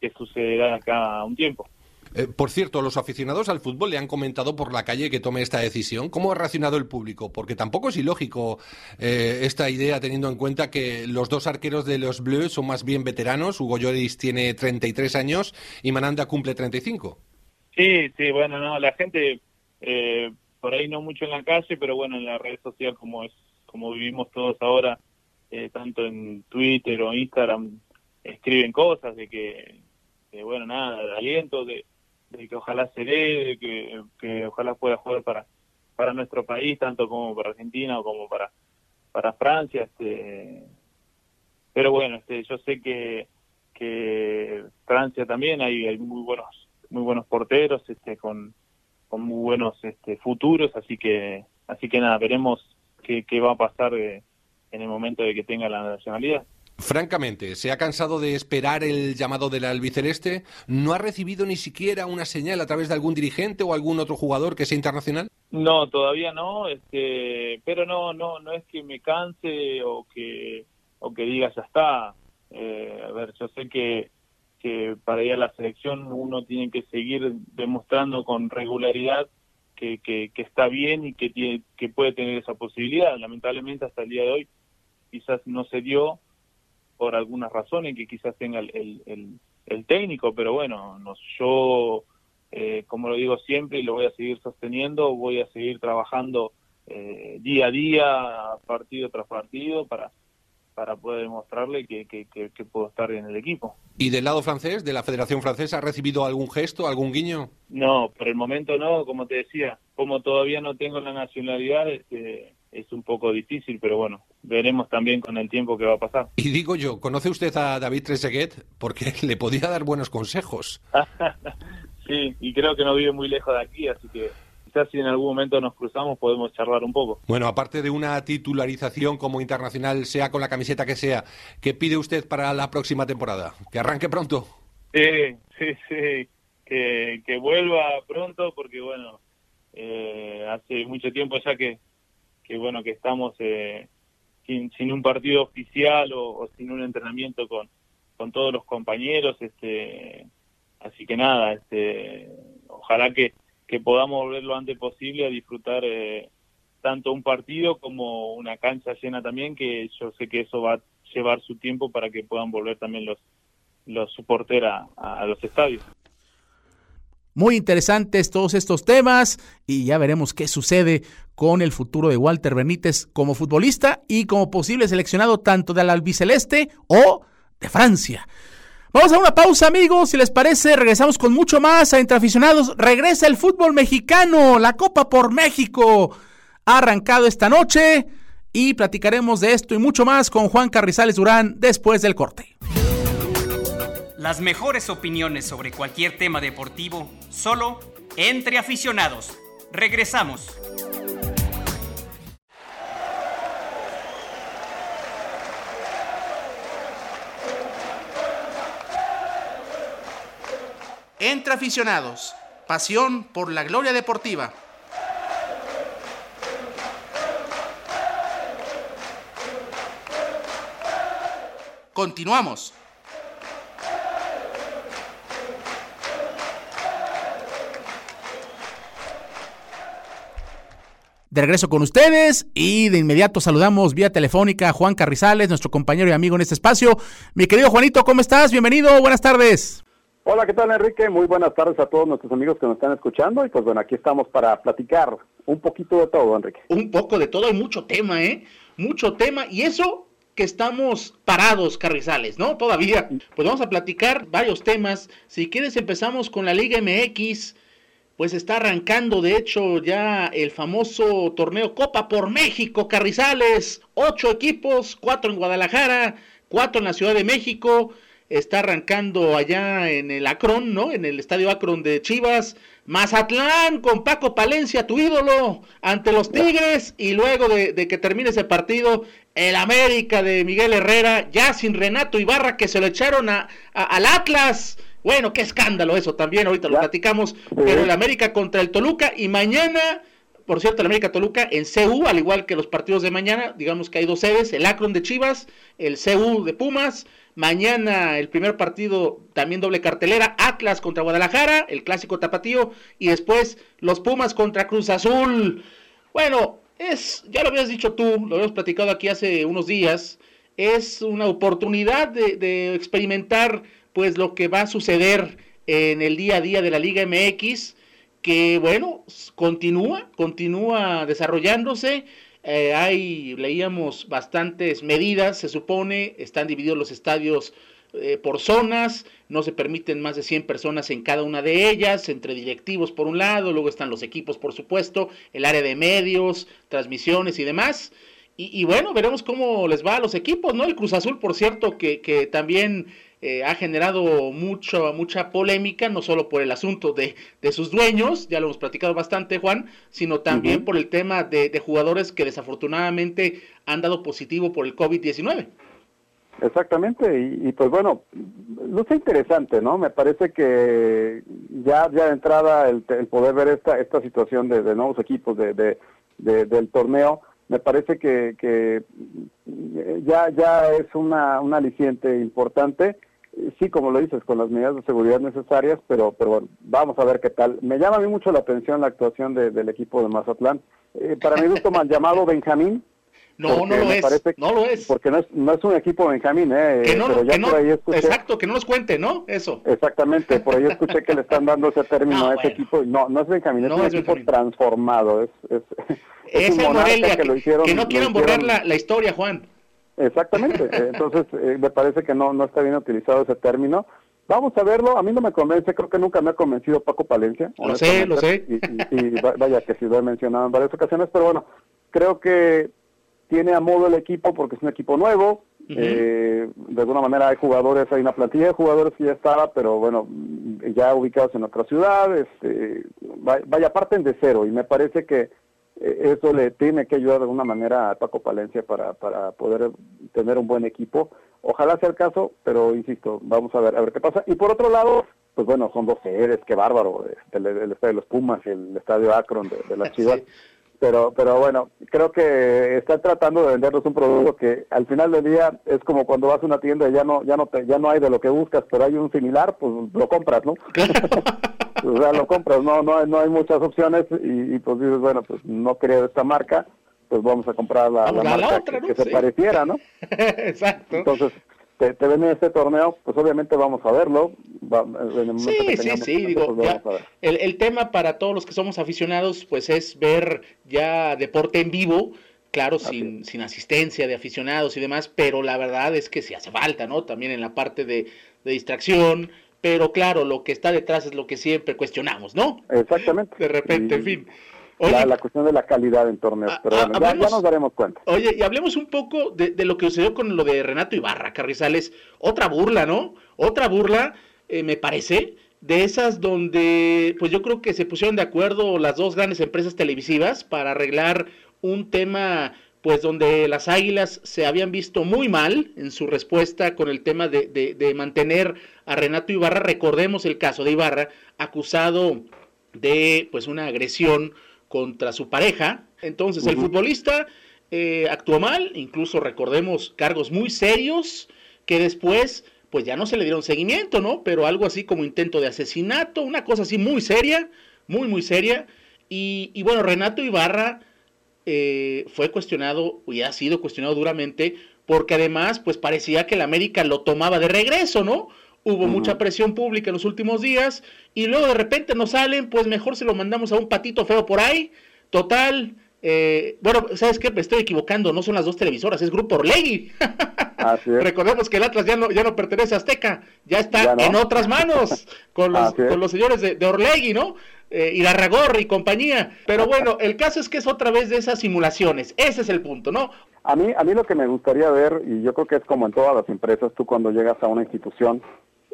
Speaker 6: qué sucederá acá un tiempo.
Speaker 4: Eh, por cierto, los aficionados al fútbol le han comentado por la calle que tome esta decisión. ¿Cómo ha reaccionado el público? Porque tampoco es ilógico eh, esta idea teniendo en cuenta que los dos arqueros de los Bleus son más bien veteranos. Hugo Lloris tiene 33 años y Mananda cumple 35.
Speaker 6: Sí, sí, bueno, no, la gente eh, por ahí no mucho en la calle, pero bueno, en la red social como es como vivimos todos ahora, eh, tanto en Twitter o Instagram, escriben cosas de que, bueno, nada, de aliento, de, que ojalá se dé, de que, que ojalá pueda jugar para para nuestro país, tanto como para Argentina o como para para Francia, este pero bueno, este yo sé que que Francia también hay, hay muy buenos muy buenos porteros este con con muy buenos este, futuros, así que así que nada, veremos qué, qué va a pasar eh, en el momento de que tenga la nacionalidad.
Speaker 4: Francamente, ¿se ha cansado de esperar el llamado del albiceleste? ¿No ha recibido ni siquiera una señal a través de algún dirigente o algún otro jugador que sea internacional?
Speaker 6: No, todavía no, este, pero no, no, no es que me canse o que o que diga ya está. Eh, a ver, yo sé que que para ir a la selección uno tiene que seguir demostrando con regularidad que, que, está bien y que, tiene, que puede tener esa posibilidad. Lamentablemente hasta el día de hoy quizás no se dio por algunas razones que quizás tenga el, el, el, técnico, pero bueno, no, yo, eh, como lo digo siempre y lo voy a seguir sosteniendo, voy a seguir trabajando eh, día a día, partido tras partido, para, para poder demostrarle que, que, que, puedo estar en el equipo.
Speaker 4: ¿Y del lado francés, de la Federación Francesa, ha recibido algún gesto, algún guiño?
Speaker 6: No, por el momento no, como te decía, como todavía no tengo la nacionalidad, este, es un poco difícil, pero bueno, veremos también con el tiempo que va a pasar.
Speaker 4: Y digo yo, ¿conoce usted a David Trezeguet? Porque <laughs> le podía dar buenos consejos. <laughs>
Speaker 6: sí, y creo que no vive muy lejos de aquí, así que quizás si en algún momento nos cruzamos podemos charlar un poco.
Speaker 4: Bueno, aparte de una titularización como internacional, sea con la camiseta que sea, ¿qué pide usted para la próxima temporada? ¿Que arranque pronto?
Speaker 6: Sí, sí, sí, que, que vuelva pronto porque, bueno, eh, hace mucho tiempo ya que, que bueno, que estamos eh, sin, sin un partido oficial o, o sin un entrenamiento con, con todos los compañeros, este así que nada, este ojalá que que podamos volver lo antes posible a disfrutar eh, tanto un partido como una cancha llena también, que yo sé que eso va a llevar su tiempo para que puedan volver también los, los a, a los estadios.
Speaker 1: Muy interesantes todos estos temas y ya veremos qué sucede con el futuro de Walter Benítez como futbolista y como posible seleccionado tanto del albiceleste o de Francia. Vamos a una pausa, amigos. Si les parece, regresamos con mucho más a Intraficionados. Regresa el fútbol mexicano, la Copa por México. Ha arrancado esta noche y platicaremos de esto y mucho más con Juan Carrizales Durán después del corte.
Speaker 3: Las mejores opiniones sobre cualquier tema deportivo, solo entre aficionados. Regresamos.
Speaker 1: Entre aficionados, pasión por la gloria deportiva. Continuamos. De regreso con ustedes y de inmediato saludamos vía telefónica a Juan Carrizales, nuestro compañero y amigo en este espacio. Mi querido Juanito, ¿cómo estás? Bienvenido, buenas tardes.
Speaker 7: Hola, ¿qué tal Enrique? Muy buenas tardes a todos nuestros amigos que nos están escuchando y pues bueno, aquí estamos para platicar un poquito de todo, Enrique.
Speaker 1: Un poco de todo, hay mucho tema, ¿eh? Mucho tema y eso que estamos parados, Carrizales, ¿no? Todavía. Pues vamos a platicar varios temas. Si quieres empezamos con la Liga MX, pues está arrancando de hecho ya el famoso torneo Copa por México, Carrizales. Ocho equipos, cuatro en Guadalajara, cuatro en la Ciudad de México está arrancando allá en el Acron, ¿no? En el estadio Acron de Chivas. Mazatlán con Paco Palencia, tu ídolo, ante los Tigres. Y luego de, que termine ese partido, el América de Miguel Herrera, ya sin Renato Ibarra, que se lo echaron a, al Atlas. Bueno, qué escándalo eso también, ahorita lo platicamos. Pero el América contra el Toluca y mañana por cierto, el América Toluca en CU, al igual que los partidos de mañana, digamos que hay dos sedes, el Akron de Chivas, el CU de Pumas, Mañana el primer partido, también doble cartelera, Atlas contra Guadalajara, el clásico tapatío, y después los Pumas contra Cruz Azul. Bueno, es, ya lo habías dicho tú, lo habíamos platicado aquí hace unos días, es una oportunidad de, de experimentar pues lo que va a suceder en el día a día de la Liga MX, que bueno, continúa, continúa desarrollándose eh, hay, leíamos bastantes medidas, se supone, están divididos los estadios eh, por zonas, no se permiten más de 100 personas en cada una de ellas, entre directivos por un lado, luego están los equipos por supuesto, el área de medios, transmisiones y demás. Y, bueno, veremos cómo les va a los equipos, ¿no? El Cruz Azul, por cierto, que, que también eh, ha generado mucho, mucha polémica, no solo por el asunto de, de, sus dueños, ya lo hemos platicado bastante, Juan, sino también por el tema de, jugadores que desafortunadamente han dado positivo por el COVID-19.
Speaker 7: Exactamente, y, pues bueno, luce interesante, ¿no? Me parece que ya, ya de entrada el, poder ver esta, esta situación de, nuevos equipos de, del torneo, me parece que, que ya, ya es una, un aliciente importante sí, como lo dices, con las medidas de seguridad necesarias, pero, pero bueno, vamos a ver qué tal. Me llama a mí mucho la atención la actuación del equipo de Mazatlán. Eh, para mi gusto, mal llamado Benjamín.
Speaker 1: No, no lo es. no lo es.
Speaker 7: Porque no es, no es un equipo Benjamín, ¿eh?
Speaker 1: Que no, pero ya por ahí escuché, exacto, que no nos cuente, ¿no? Eso.
Speaker 7: Exactamente, por ahí escuché que le están dando ese término <laughs> a ese equipo. No, no es Benjamín, es un equipo transformado. Es, es, <laughs>
Speaker 1: es, el Morelia, que, lo hicieron, que no quieran borrar la, la historia, Juan.
Speaker 7: Exactamente, <laughs> entonces eh, me parece que no, no está bien utilizado ese término. Vamos a verlo, a mí no me convence, creo que nunca me ha convencido Paco Palencia.
Speaker 1: Lo sé, lo sé.
Speaker 7: Y, vaya que sí lo he mencionado en varias ocasiones, pero bueno, creo que tiene a modo el equipo porque es un equipo nuevo, eh, de alguna manera hay jugadores, hay una plantilla de jugadores que ya estaba, pero bueno, ya ubicados en otra ciudad, este, vaya, parten de cero y me parece que eso le tiene que ayudar de alguna manera a Paco Palencia para, para poder tener un buen equipo. Ojalá sea el caso, pero insisto, vamos a ver a ver qué pasa. Y por otro lado, pues bueno, son dos sedes, qué bárbaro, este, el, estadio de los Pumas y el estadio Akron de, de las <laughs> Chivas. Pero, pero bueno, creo que está tratando de vendernos un producto que al final del día es como cuando vas a una tienda y ya no, ya no, te, ya no hay de lo que buscas, pero hay un similar, pues lo compras, ¿no? <laughs> o sea, lo compras, no, no, no hay muchas opciones y, pues dices, bueno, pues no creo esta marca, pues vamos a comprar la, marca que, se pareciera, ¿no? <laughs>
Speaker 1: Exacto.
Speaker 7: Entonces, te, te ven en este torneo, pues obviamente vamos a verlo.
Speaker 1: sí, sí, sí, digo, el, el tema para todos los que somos aficionados, pues es ver ya deporte en vivo, claro, sin, sin asistencia de aficionados y demás, pero la verdad es que sí hace falta, ¿no? También en la parte de, de distracción, pero claro, lo que está detrás es lo que siempre cuestionamos, ¿no?
Speaker 7: Exactamente.
Speaker 1: De repente, en fin.
Speaker 7: La, cuestión de la calidad en torneos, pero bueno, ya, nos daremos cuenta.
Speaker 1: Oye, y hablemos un poco de, lo que sucedió con lo de Renato Ibarra, Carrizales. Otra burla, ¿no? Otra burla, eh, me parece, de esas donde, pues yo creo que se pusieron de acuerdo las dos grandes empresas televisivas para arreglar un tema pues donde las Águilas se habían visto muy mal en su respuesta con el tema de, de, mantener a Renato Ibarra. Recordemos el caso de Ibarra, acusado de pues una agresión contra su pareja. Entonces el futbolista eh, actuó mal, incluso recordemos cargos muy serios que después pues ya no se le dieron seguimiento, ¿no? Pero algo así como intento de asesinato, una cosa así muy seria, muy, muy seria. Y, y bueno, Renato Ibarra eh, fue cuestionado y ha sido cuestionado duramente porque además pues parecía que el América lo tomaba de regreso, ¿no? Hubo mucha presión pública en los últimos días y luego de repente no salen, pues mejor se lo mandamos a un patito feo por ahí. Total, eh, bueno, ¿sabes qué? Me estoy equivocando, no son las dos televisoras, es Grupo Orlegui. <laughs> Recordemos que el Atlas ya no, ya no pertenece a Azteca, ya está en otras manos, con los, con los señores de, de Orlegui, ¿no? Eh, y Larragor y compañía. Pero bueno, el caso es que es otra vez de esas simulaciones, ese es el punto, ¿no?
Speaker 7: A mí, a mí lo que me gustaría ver, y yo creo que es como en todas las empresas, tú cuando llegas a una institución,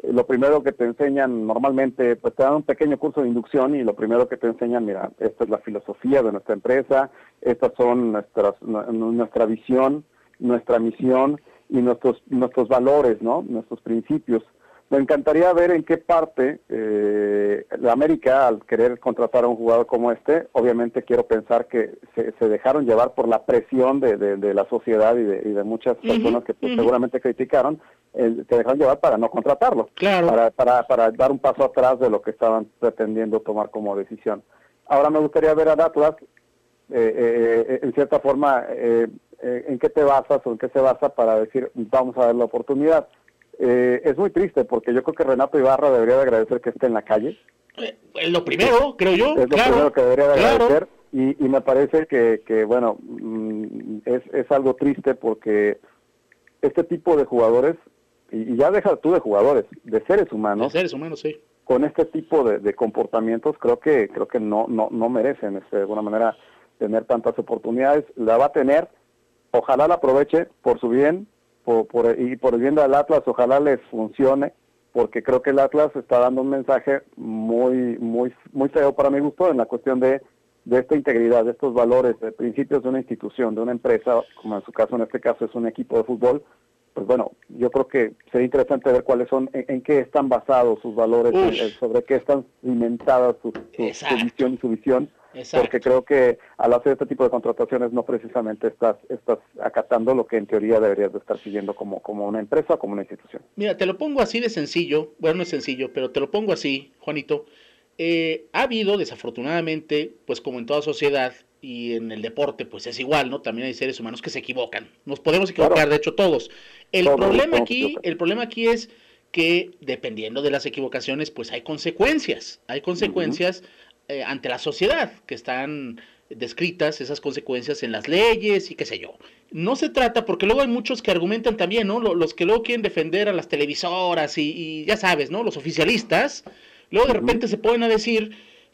Speaker 7: lo primero que te enseñan normalmente, pues te dan un pequeño curso de inducción y lo primero que te enseñan, mira, esta es la filosofía de nuestra empresa, estas son nuestras, nuestra visión, nuestra misión y nuestros, nuestros valores, ¿no? Nuestros principios. Me encantaría ver en qué parte eh, la América, al querer contratar a un jugador como este, obviamente quiero pensar que se, dejaron llevar por la presión de, de, la sociedad y de, y de muchas personas que pues, seguramente criticaron, eh, se dejaron llevar para no contratarlo, para, para, para dar un paso atrás de lo que estaban pretendiendo tomar como decisión. Ahora me gustaría ver a Atlas, eh, eh, en cierta forma, en qué te basas o en qué se basa para decir vamos a dar la oportunidad eh, es muy triste porque yo creo que Renato Ibarra debería de agradecer que esté en la calle.
Speaker 1: Eh, lo primero, creo yo.
Speaker 7: Es lo primero que debería de agradecer. Y, y, me parece que, que bueno, mm, es, es algo triste porque este tipo de jugadores, y, ya deja tú de jugadores, de seres humanos.
Speaker 1: De seres humanos, sí.
Speaker 7: Con este tipo de, de comportamientos creo que creo que no no no merecen este, de alguna manera tener tantas oportunidades. La va a tener, ojalá la aproveche por su bien, por, y por el bien del Atlas, ojalá les funcione, porque creo que el Atlas está dando un mensaje muy, muy, muy feo para mi gusto en la cuestión de, de esta integridad, de estos valores, de principios de una institución, de una empresa, como en su caso, en este caso es un equipo de fútbol, pues bueno, yo creo que sería interesante ver cuáles son, en, qué están basados sus valores, sobre qué están cimentadas su, su, visión y su visión, porque creo que al hacer este tipo de contrataciones no precisamente estás, estás acatando lo que en teoría deberías de estar siguiendo como, como una empresa o como una institución.
Speaker 1: Mira, te lo pongo así de sencillo, bueno, no es sencillo, pero te lo pongo así, Juanito. Eh, ha habido, desafortunadamente, pues como en toda sociedad y en el deporte, pues es igual, ¿no? También hay seres humanos que se equivocan. Nos podemos equivocar, de hecho, todos. El problema aquí, el problema aquí es que dependiendo de las equivocaciones, pues hay consecuencias. Hay consecuencias eh, ante la sociedad, que están descritas esas consecuencias en las leyes y qué sé yo. No se trata, porque luego hay muchos que argumentan también, ¿no? Los que luego quieren defender a las televisoras y, ya sabes, ¿no? Los oficialistas, luego de repente se pueden a decir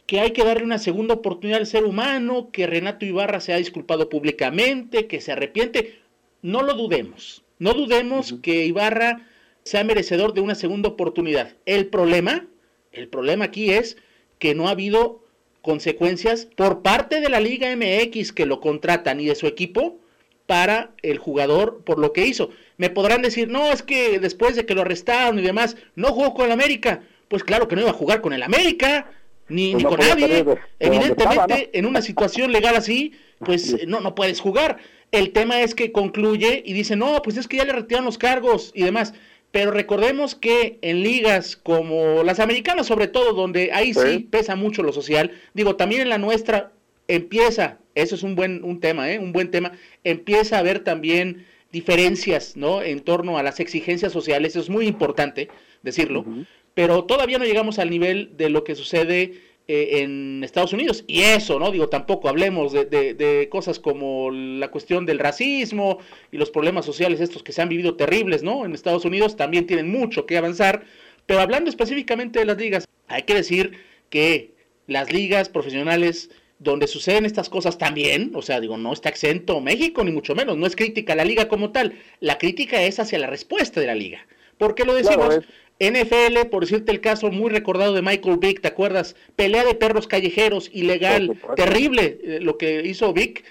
Speaker 1: que hay que darle una segunda oportunidad al ser humano, que Renato Ibarra se ha disculpado públicamente, que se arrepiente. No lo dudemos, no dudemos que Ibarra sea merecedor de una segunda oportunidad. El problema, el problema aquí es que no ha habido consecuencias por parte de la Liga MX que lo contratan y de su equipo para el jugador por lo que hizo. Me podrán decir, no, es que después de que lo arrestaron y demás, no jugó con el América. Pues claro que no iba a jugar con el América, ni, pues con nadie. Evidentemente, en una situación legal así, pues no, no puedes jugar. El tema es que concluye y dice, no, pues es que ya le retiran los cargos y demás. Pero recordemos que en ligas como las americanas, sobre todo, donde ahí sí, pesa mucho lo social, digo, también en la nuestra empieza, eso es un buen un tema, ¿eh? un buen tema, empieza a haber también diferencias, ¿no? En torno a las exigencias sociales, eso es muy importante decirlo, pero todavía no llegamos al nivel de lo que sucede eh, en Estados Unidos. Y eso, ¿no? Digo, tampoco hablemos de, de, cosas como la cuestión del racismo y los problemas sociales estos que se han vivido terribles, ¿no? En Estados Unidos también tienen mucho que avanzar. Pero hablando específicamente de las ligas, hay que decir que las ligas profesionales donde suceden estas cosas también, o sea, digo, no está exento México, ni mucho menos, no es crítica a la liga como tal, la crítica es hacia la respuesta de la liga. ¿Por qué lo decimos? NFL, por decirte el caso muy recordado de Michael Vick, ¿te acuerdas? Pelea de perros callejeros, ilegal, terrible eh, lo que hizo Vick.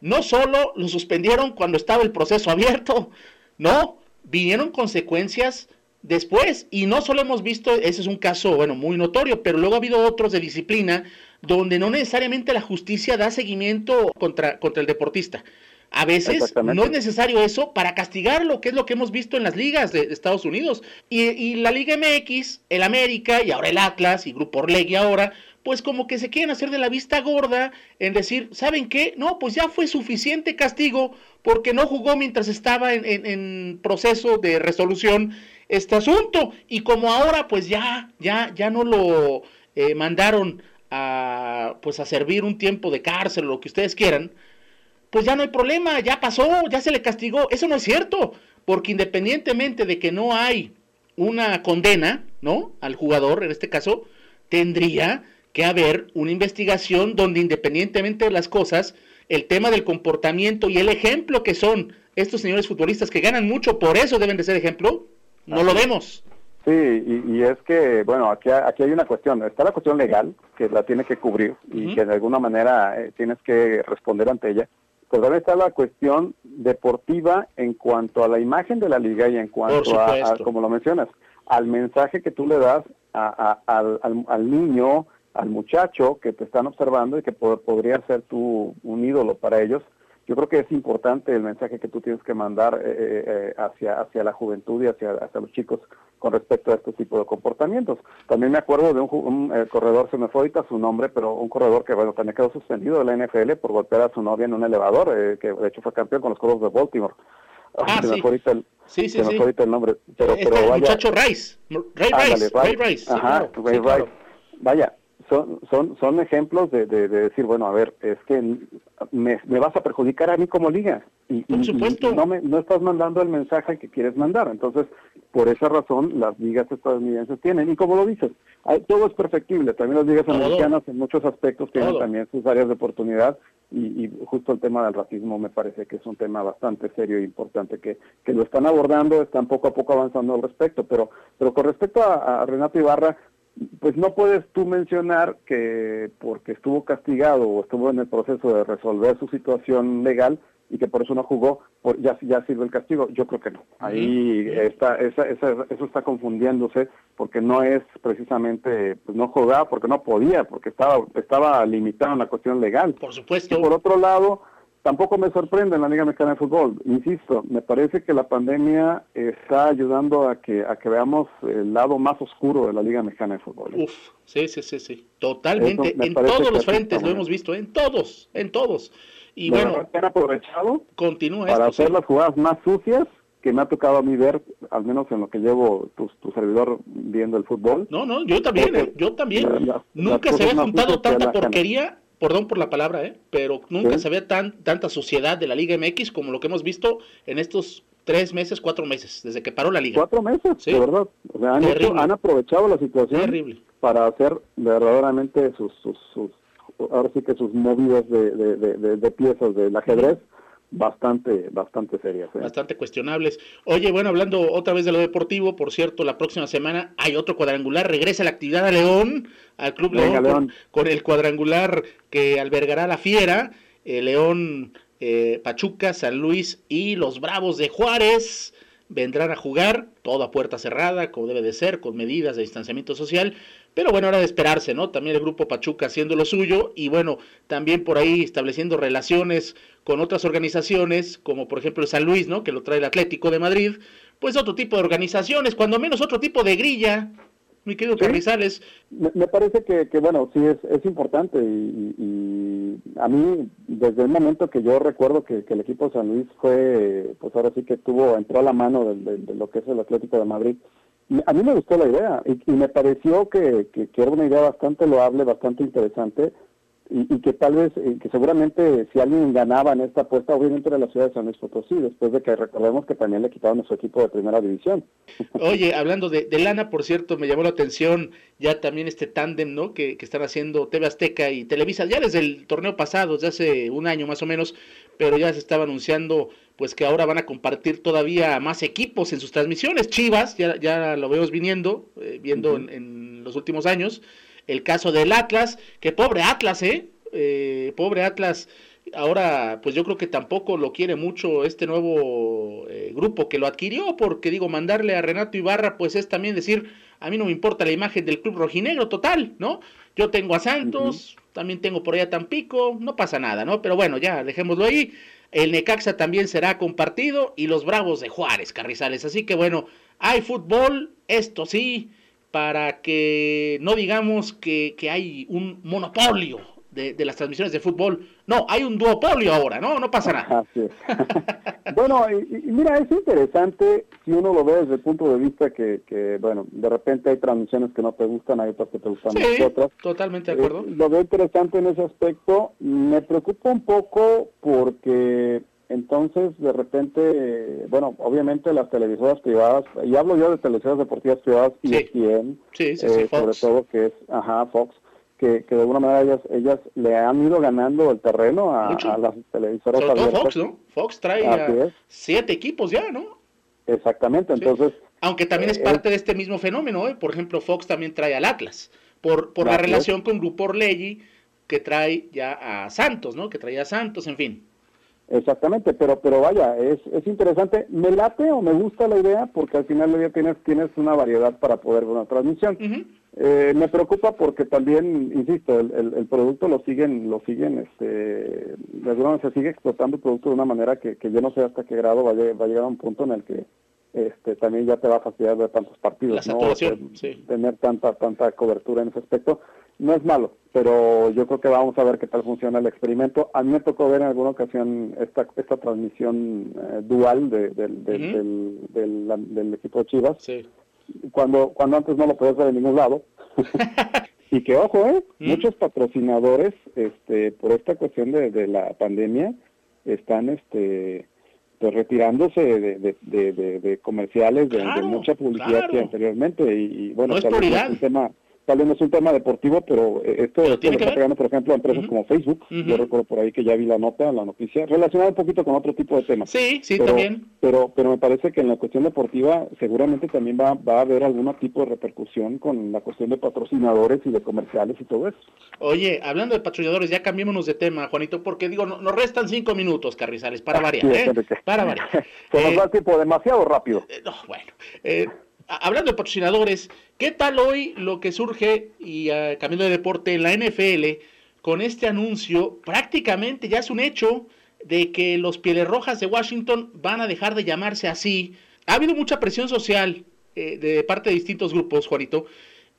Speaker 1: No solo lo suspendieron cuando estaba el proceso abierto, no, vinieron consecuencias después. Y no solo hemos visto, ese es un caso, bueno, muy notorio, pero luego ha habido otros de disciplina donde no necesariamente la justicia da seguimiento contra, contra el deportista. A veces no es necesario eso para castigarlo, que es lo que hemos visto en las ligas de, Estados Unidos. Y, la Liga MX, el América y ahora el Atlas y Grupo Orlegui ahora, pues como que se quieren hacer de la vista gorda en decir, ¿saben qué? No, pues ya fue suficiente castigo porque no jugó mientras estaba en, en, proceso de resolución este asunto. Y como ahora pues ya, ya, ya no lo eh, mandaron a, pues a servir un tiempo de cárcel o lo que ustedes quieran, pues ya no hay problema, ya pasó, ya se le castigó. Eso no es cierto, porque independientemente de que no hay una condena, ¿no? Al jugador, en este caso, tendría que haber una investigación donde independientemente de las cosas, el tema del comportamiento y el ejemplo que son estos señores futbolistas que ganan mucho, por eso deben de ser ejemplo, no lo vemos.
Speaker 7: Sí, y, es que, bueno, aquí, aquí hay una cuestión. Está la cuestión legal, que la tiene que cubrir y que de alguna manera eh, tienes que responder ante ella. Pero también está la cuestión deportiva en cuanto a la imagen de la liga y en cuanto a, como lo mencionas, al mensaje que tú le das al, al, niño, al muchacho que te están observando y que podría ser tu, un ídolo para ellos yo creo que es importante el mensaje que tú tienes que mandar eh, eh, eh, hacia, hacia la juventud y hacia, hacia los chicos con respecto a este tipo de comportamientos. También me acuerdo de un, corredor, se me fue ahorita su nombre, pero un corredor que bueno también quedó suspendido de la NFL por golpear a su novia en un elevador, que de hecho fue campeón con los Coros de Baltimore.
Speaker 1: Ah, <laughs> se me fue ahorita el,
Speaker 7: sí, sí, se me fue ahorita el nombre.
Speaker 1: Pero, pero vaya, muchacho Rice, Ray Rice, Ray Rice.
Speaker 7: Ajá, Ray Rice. Vaya, son, son, son ejemplos de, de, decir, bueno, a ver, es que me, vas a perjudicar a mí como liga. Y,
Speaker 1: por supuesto.
Speaker 7: no, me, no estás mandando el mensaje que quieres mandar. Entonces, por esa razón, las ligas estadounidenses tienen. Y como lo dices, todo es perfectible. También las ligas americanas en muchos aspectos tienen también sus áreas de oportunidad. Y, y, justo el tema del racismo me parece que es un tema bastante serio e importante que, que lo están abordando, están poco a poco avanzando al respecto. Pero, pero con respecto a Renato Ibarra, pues no puedes tú mencionar que porque estuvo castigado o estuvo en el proceso de resolver su situación legal y que por eso no jugó, ya, ya sirve el castigo. Yo creo que no. Ahí está, esa, esa, eso está confundiéndose porque no es precisamente, pues no jugaba porque no podía, porque estaba, estaba limitado en la cuestión legal.
Speaker 1: Por supuesto.
Speaker 7: por otro lado, Tampoco me sorprende en la Liga Mexicana de Fútbol. Insisto, me parece que la pandemia está ayudando a que a que veamos el lado más oscuro de la Liga Mexicana de Fútbol.
Speaker 1: Uf, sí, sí, sí, sí. Totalmente. En todos los frentes lo hemos visto, en todos, en todos. Y bueno,
Speaker 7: han aprovechado
Speaker 1: continúa
Speaker 7: para hacer las jugadas más sucias que me ha tocado a mí ver, al menos en lo que llevo tu, servidor viendo el fútbol.
Speaker 1: No, no, yo también, eh, yo también. Nunca se había juntado tanta porquería perdón por la palabra, ¿eh? pero nunca se ve tan, tanta suciedad de la Liga MX como lo que hemos visto en estos tres meses, cuatro meses, desde que paró la liga.
Speaker 7: Cuatro meses, sí. de verdad. han, aprovechado la situación para hacer verdaderamente sus, sus, ahora sí que sus movidas de, de, de, piezas del ajedrez bastante, bastante serias. ¿eh?
Speaker 1: Bastante cuestionables. Oye, bueno, hablando otra vez de lo deportivo, por cierto, la próxima semana hay otro cuadrangular, regresa la actividad a León, al Club León, Con, el cuadrangular que albergará la Fiera, eh, León, eh, Pachuca, San Luis y los Bravos de Juárez vendrán a jugar, todo a puerta cerrada, como debe de ser, con medidas de distanciamiento social, pero bueno, era de esperarse, ¿no? También el grupo Pachuca haciendo lo suyo y bueno, también por ahí estableciendo relaciones con otras organizaciones, como por ejemplo el San Luis, ¿no? Que lo trae el Atlético de Madrid, pues otro tipo de organizaciones, cuando menos otro tipo de grilla, mi querido Carrizales.
Speaker 7: Me, parece que, que, bueno, sí es, es importante y, a mí, desde el momento que yo recuerdo que, el equipo de San Luis fue, pues ahora sí que tuvo, entró a la mano de lo que es el Atlético de Madrid, a mí me gustó la idea y, me pareció que, que, era una idea bastante loable, bastante interesante y, que tal vez, que seguramente si alguien ganaba en esta apuesta, obviamente era la ciudad de San Luis Potosí, después de que recordemos que también le quitaron a su equipo de primera división. <laughs>
Speaker 1: Oye, hablando de, lana, por cierto, me llamó la atención ya también este tándem, ¿no? Que, que, están haciendo TV Azteca y Televisa, ya desde el torneo pasado, desde hace un año más o menos, pero ya se estaba anunciando pues que ahora van a compartir todavía más equipos en sus transmisiones. Chivas, ya, ya lo vemos viniendo, eh, viendo en, los últimos años. El caso del Atlas, que pobre Atlas, ¿eh? ¿eh? Pobre Atlas. Ahora, pues yo creo que tampoco lo quiere mucho este nuevo eh, grupo que lo adquirió, porque digo, mandarle a Renato Ibarra, pues es también decir, a mí no me importa la imagen del club rojinegro total, ¿no? Yo tengo a Santos, también tengo por allá Tampico, no pasa nada, ¿no? Pero bueno, ya, dejémoslo ahí. El Necaxa también será compartido y los Bravos de Juárez, Carrizales. Así que bueno, hay fútbol, esto sí, para que no digamos que, que hay un monopolio de, las transmisiones de fútbol. No, hay un duopolio ahora, ¿no? No pasa nada. <laughs>
Speaker 7: bueno, y, mira, es interesante si uno lo ve desde el punto de vista que, que, bueno, de repente hay transmisiones que no te gustan, hay otras que te gustan
Speaker 1: sí,
Speaker 7: otras.
Speaker 1: totalmente de acuerdo.
Speaker 7: Eh, lo veo interesante en ese aspecto. Me preocupa un poco porque entonces, de repente, bueno, obviamente las televisoras privadas, y hablo yo de televisoras deportivas privadas, y
Speaker 1: sí. sí, eh,
Speaker 7: sobre todo que es, ajá, Fox, que, de alguna manera ellas, ellas le han ido ganando el terreno a, las televisoras
Speaker 1: Sobre todo Fox, ¿no? Fox trae siete equipos ya, ¿no?
Speaker 7: Exactamente, entonces...
Speaker 1: Aunque también es eh, parte de este mismo fenómeno, ¿eh? Por ejemplo, Fox también trae al Atlas, por, por la relación con Grupo Orlegui, que trae ya a Santos, ¿no? Que trae a Santos, en fin.
Speaker 7: Exactamente, pero pero vaya, es, es interesante. Me late o me gusta la idea porque al final tienes, tienes una variedad para poder ver una transmisión. Eh, me preocupa porque también, insisto, el, el, producto lo siguen, lo siguen, este, de se sigue explotando el producto de una manera que, que yo no sé hasta qué grado va a, va a llegar a un punto en el que este, también ya te va a fastidiar de tantos partidos,
Speaker 1: ¿no?
Speaker 7: Tener tanta, tanta cobertura en ese aspecto. No es malo, pero yo creo que vamos a ver qué tal funciona el experimento. A mí me tocó ver en alguna ocasión esta, esta transmisión eh, dual de, del, del, equipo de Chivas. Cuando, cuando antes no lo podías ver en ningún lado. <laughs> y que ojo, ¿eh? Muchos patrocinadores, este, por esta cuestión de, de la pandemia, están, este, pues retirándose de, de, de, comerciales, de, mucha publicidad que anteriormente. Y, bueno,
Speaker 1: no es
Speaker 7: un tema tal vez no es un tema deportivo, pero eh, esto, lo está pegando, por ejemplo, a empresas como Facebook. Yo recuerdo por ahí que ya vi la nota, la noticia, relacionada un poquito con otro tipo de temas.
Speaker 1: Sí, sí, también.
Speaker 7: Pero, pero me parece que en la cuestión deportiva seguramente también va, va a haber algún tipo de repercusión con la cuestión de patrocinadores y de comerciales y todo eso.
Speaker 1: Oye, hablando de patrocinadores, ya cambiémonos de tema, Juanito, porque digo, no, nos restan cinco minutos, Carrizales, para variar, ¿eh? Para variar.
Speaker 7: pues nos da tiempo demasiado rápido.
Speaker 1: Eh, no, bueno. Eh, hablando de patrocinadores, ¿qué tal hoy lo que surge, y uh, cambiando de deporte, en la NFL, con este anuncio, prácticamente ya es un hecho de que los Pieles Rojas de Washington van a dejar de llamarse así. Ha habido mucha presión social eh, de parte de distintos grupos, Juanito.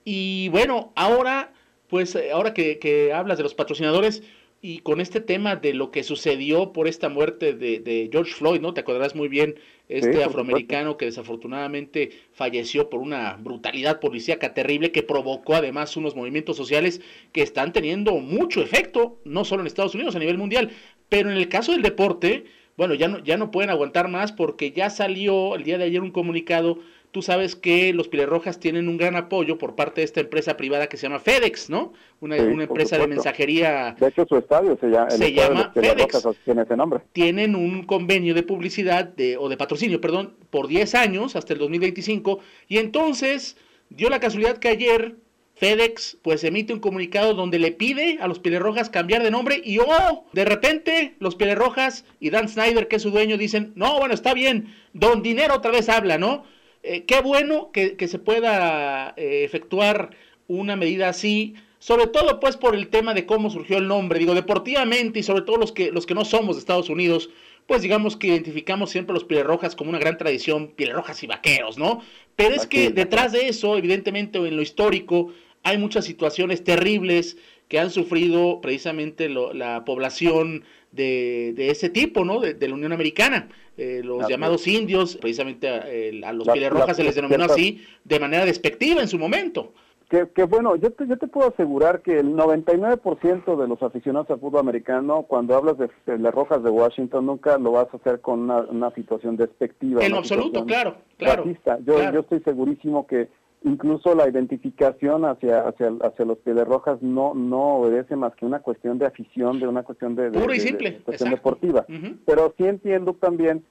Speaker 1: Y bueno, ahora, pues eh, ahora que hablas de los patrocinadores, y con este tema de lo que sucedió por esta muerte de, George Floyd, ¿no? Te acordarás muy bien, este afroamericano que desafortunadamente falleció por una brutalidad policíaca terrible que provocó además unos movimientos sociales que están teniendo mucho efecto, no solo en Estados Unidos, a nivel mundial, pero en el caso del deporte, bueno, ya no, ya no pueden aguantar más porque ya salió el día de ayer un comunicado Tú sabes que los Rojas tienen un gran apoyo por parte de esta empresa privada que se llama FedEx, ¿no? Una, empresa de mensajería.
Speaker 7: De hecho, su estadio se llama,
Speaker 1: se llama FedEx.
Speaker 7: tiene ese nombre.
Speaker 1: Tienen un convenio de publicidad, de, o de patrocinio, perdón, por 10 años hasta el 2025. Y entonces dio la casualidad que ayer FedEx pues emite un comunicado donde le pide a los Rojas cambiar de nombre y oh, de repente los Rojas y Dan Snyder, que es su dueño, dicen, no, bueno, está bien, Don Dinero otra vez habla, ¿no? Eh, qué bueno que, se pueda eh, efectuar una medida así, sobre todo pues por el tema de cómo surgió el nombre, digo, deportivamente y sobre todo los que, los que no somos de Estados Unidos, pues digamos que identificamos siempre a los Pieles Rojas como una gran tradición, Pieles Rojas y Vaqueros, ¿no? Pero es que detrás de eso, evidentemente en lo histórico, hay muchas situaciones terribles que han sufrido precisamente la población de, de, ese tipo, ¿no? De, la Unión Americana. Eh, los llamados indios, precisamente a, los pieles rojas se les denominó así de manera despectiva en su momento.
Speaker 7: Que, bueno, yo te, yo te puedo asegurar que el 99% de los aficionados al fútbol americano, cuando hablas de, las rojas de Washington, nunca lo vas a hacer con una, situación despectiva.
Speaker 1: En absoluto, claro, claro.
Speaker 7: Yo, yo estoy segurísimo que incluso la identificación hacia hacia, hacia los Pieles Rojas no no obedece más que una cuestión de afición, de una cuestión de,
Speaker 1: Puro y simple.
Speaker 7: cuestión deportiva. Pero sí entiendo también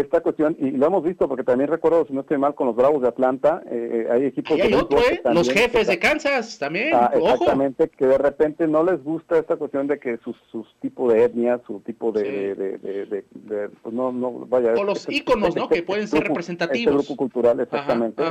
Speaker 7: esta cuestión, y lo hemos visto porque también recuerdo, si no estoy mal, con los Bravos de Atlanta, eh, eh, hay equipos...
Speaker 1: Y hay otro, ¿eh? los jefes de Kansas también,
Speaker 7: ah, Exactamente, que de repente no les gusta esta cuestión de que sus, sus tipo de etnia, su tipo de... de, pues no, no, vaya...
Speaker 1: O los íconos, ¿no? que pueden ser representativos.
Speaker 7: Este grupo cultural, exactamente.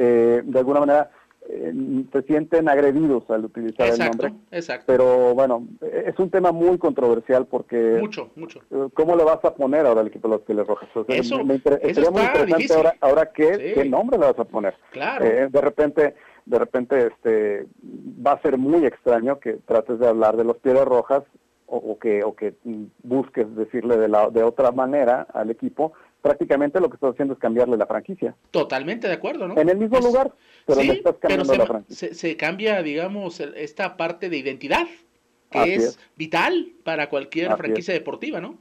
Speaker 7: Eh, de alguna manera eh, se sienten agredidos al utilizar el nombre.
Speaker 1: Exacto.
Speaker 7: Pero bueno, es un tema muy controversial porque...
Speaker 1: Mucho, mucho.
Speaker 7: ¿Cómo le vas a poner ahora al equipo de los Pieles Rojas?
Speaker 1: eso,
Speaker 7: me, sería muy interesante ahora, ahora qué, qué nombre le vas a poner.
Speaker 1: Claro.
Speaker 7: Eh, de repente de repente este va a ser muy extraño que trates de hablar de los Pieles Rojas o, que o que busques decirle de la de otra manera al equipo prácticamente lo que estás haciendo es cambiarle la franquicia.
Speaker 1: Totalmente de acuerdo, ¿no?
Speaker 7: En el mismo lugar, pero le estás cambiando
Speaker 1: se,
Speaker 7: la franquicia.
Speaker 1: Se, cambia, digamos, esta parte de identidad, que es, vital para cualquier franquicia deportiva, ¿no?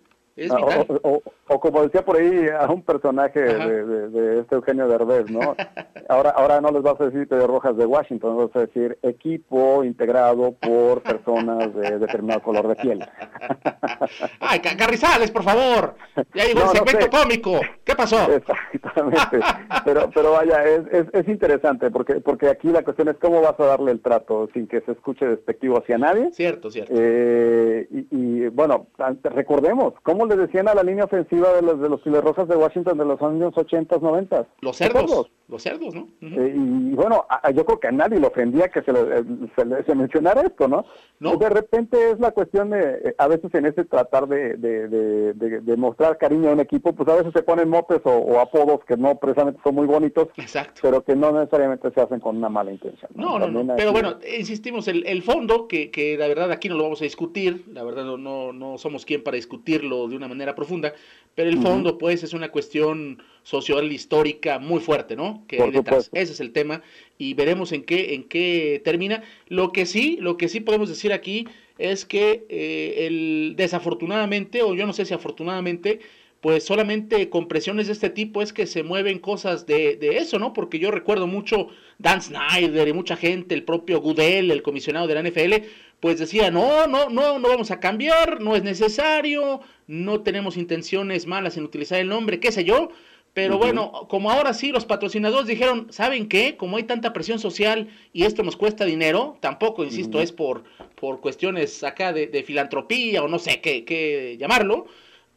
Speaker 7: Ah, o, como decía por ahí a un personaje de, este Eugenio Derbez, ¿no? <laughs> ahora, ahora no les vas a decir de Rojas de Washington, vas a decir equipo integrado por personas de determinado color de piel. <laughs>
Speaker 1: Ay, Carrizales, por favor. Ya llegó el segmento cómico. ¿Qué pasó?
Speaker 7: Exactamente. <laughs> Pero, pero vaya, es, es, interesante porque, porque aquí la cuestión es cómo vas a darle el trato sin que se escuche despectivo hacia nadie.
Speaker 1: Cierto, cierto.
Speaker 7: Eh, y, y bueno, recordemos cómo le decían a la línea ofensiva de los de los Rojas de Washington de los años 80, 90.
Speaker 1: Los cerdos. Los cerdos, ¿no?
Speaker 7: Eh, y, bueno, yo creo que a nadie le ofendía que se, le, se, mencionara esto, ¿no? ¿no? De repente es la cuestión de, eh, a veces en ese tratar de, de, mostrar cariño a un equipo, pues a veces se ponen motes o, apodos que no precisamente son muy bonitos,
Speaker 1: Exacto.
Speaker 7: pero que no necesariamente se hacen con una mala intención.
Speaker 1: No, no, no, pero bueno, insistimos, el, el fondo, que, que la verdad aquí no lo vamos a discutir, la verdad no, no, no somos quien para discutirlo de una manera profunda, pero el fondo pues es una cuestión social histórica muy fuerte, ¿no? Que hay detrás. Ese es el tema y veremos en qué en qué termina. Lo que sí, lo que sí podemos decir aquí es que eh, el desafortunadamente o yo no sé si afortunadamente pues solamente con presiones de este tipo es que se mueven cosas de, de, eso, ¿no? Porque yo recuerdo mucho Dan Snyder y mucha gente, el propio Goodell, el comisionado de la NFL, pues decía, no, no, no, no vamos a cambiar, no es necesario, no tenemos intenciones malas en utilizar el nombre, qué sé yo, pero bueno, como ahora sí los patrocinadores dijeron, ¿saben qué? Como hay tanta presión social y esto nos cuesta dinero, tampoco, insisto, es por, por cuestiones acá de, filantropía o no sé qué, qué llamarlo,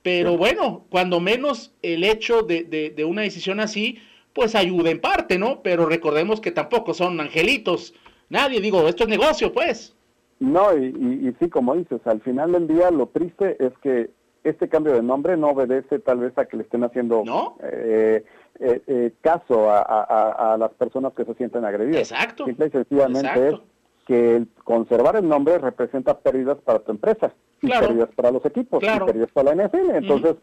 Speaker 1: pero bueno, cuando menos el hecho de, de, una decisión así, pues ayuda en parte, ¿no? Pero recordemos que tampoco son angelitos, nadie, digo, esto es negocio, pues.
Speaker 7: No, y, y, y sí, como dices, al final del día lo triste es que este cambio de nombre no obedece tal vez a que le estén haciendo eh, eh, eh, caso a, las personas que se sienten agredidas.
Speaker 1: Exacto.
Speaker 7: Simple y sencillamente es que el conservar el nombre representa pérdidas para tu empresa, y pérdidas para los equipos, y pérdidas para la NFL. Entonces,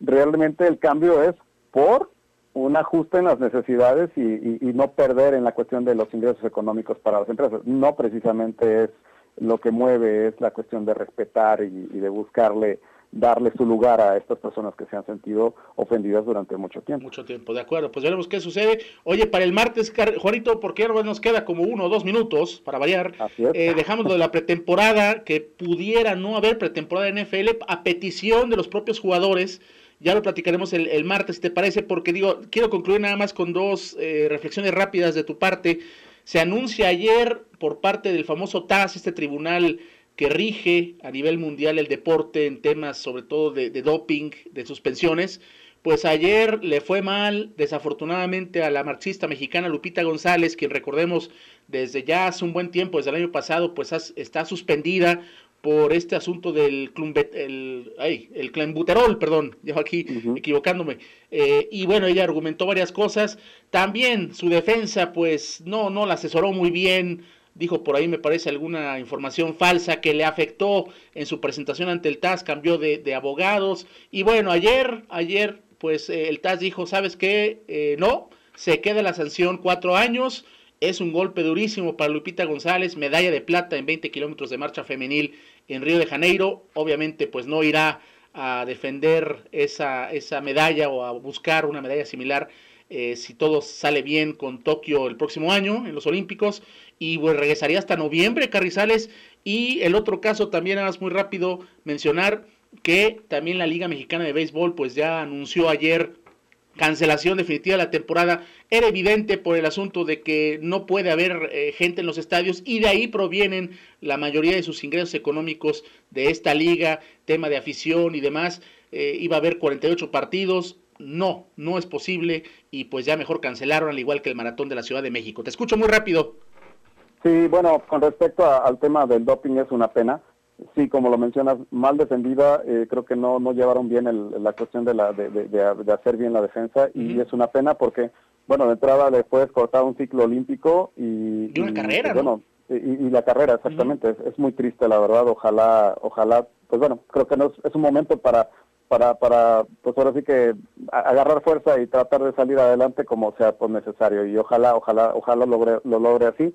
Speaker 7: realmente el cambio es por un ajuste en las necesidades y, no perder en la cuestión de los ingresos económicos para las empresas. No precisamente es lo que mueve, es la cuestión de respetar y de buscarle darle su lugar a estas personas que se han sentido ofendidas durante mucho tiempo.
Speaker 1: Mucho tiempo, de acuerdo. Pues veremos qué sucede. Oye, para el martes, Juanito, porque nos queda como uno o dos minutos para variar. Eh, dejamos lo de la pretemporada, que pudiera no haber pretemporada en NFL a petición de los propios jugadores. Ya lo platicaremos el, martes, ¿te parece? Porque digo, quiero concluir nada más con dos eh, reflexiones rápidas de tu parte. Se anuncia ayer por parte del famoso TAS, este tribunal que rige a nivel mundial el deporte en temas sobre todo de, doping, de suspensiones, pues ayer le fue mal, desafortunadamente, a la marxista mexicana Lupita González, quien recordemos desde ya hace un buen tiempo, desde el año pasado, pues está suspendida por este asunto del clumbet, el, ay, el clenbuterol, perdón, <laughs> yo aquí equivocándome. Eh, y bueno, ella argumentó varias cosas. También su defensa, pues no, no la asesoró muy bien dijo por ahí me parece alguna información falsa que le afectó en su presentación ante el TAS, cambió de, abogados y bueno, ayer, ayer pues eh, el TAS dijo, ¿sabes qué? Eh, no, se queda la sanción cuatro años, es un golpe durísimo para Lupita González, medalla de plata en 20 kilómetros de marcha femenil en Río de Janeiro, obviamente pues no irá a defender esa, esa medalla o a buscar una medalla similar eh, si todo sale bien con Tokio el próximo año en los Olímpicos y pues, regresaría hasta noviembre Carrizales y el otro caso también nada muy rápido mencionar que también la Liga Mexicana de Béisbol pues ya anunció ayer cancelación definitiva de la temporada era evidente por el asunto de que no puede haber eh, gente en los estadios y de ahí provienen la mayoría de sus ingresos económicos de esta liga, tema de afición y demás. Eh, iba a haber 48 partidos, no, no es posible y pues ya mejor cancelaron al igual que el maratón de la Ciudad de México. Te escucho muy rápido.
Speaker 7: Sí, bueno, con respecto al tema del doping es una pena. Sí, como lo mencionas, mal defendida, eh, creo que no no llevaron bien la cuestión de, la, de, hacer bien la defensa y es una pena porque, bueno, de entrada le puedes cortar un ciclo olímpico y...
Speaker 1: Y una carrera,
Speaker 7: Bueno, y, la carrera, exactamente, es, muy triste, la verdad, ojalá, ojalá, pues bueno, creo que no es, un momento para, para, para, pues ahora sí que agarrar fuerza y tratar de salir adelante como sea pues necesario. Y ojalá, ojalá, ojalá logre, lo logre así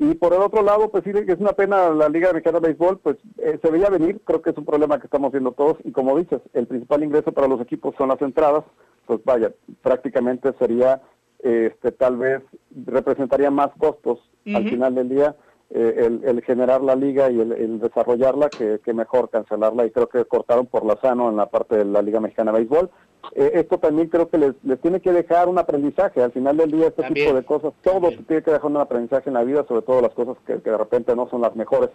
Speaker 7: y por el otro lado, pues sí, es una pena la Liga Mexicana de Béisbol, pues eh, se veía venir, creo que es un problema que estamos viendo todos, y como dices, el principal ingreso para los equipos son las entradas, pues vaya, prácticamente sería, este tal vez representaría más costos al final del día eh, el, generar la liga y el, desarrollarla que, mejor cancelarla, y creo que cortaron por la sano en la parte de la Liga Mexicana de Béisbol. Eh, esto también creo que les, tiene que dejar un aprendizaje. Al final del día, este tipo de cosas, todo tiene que dejar un aprendizaje en la vida, sobre todo las cosas que, de repente no son las mejores.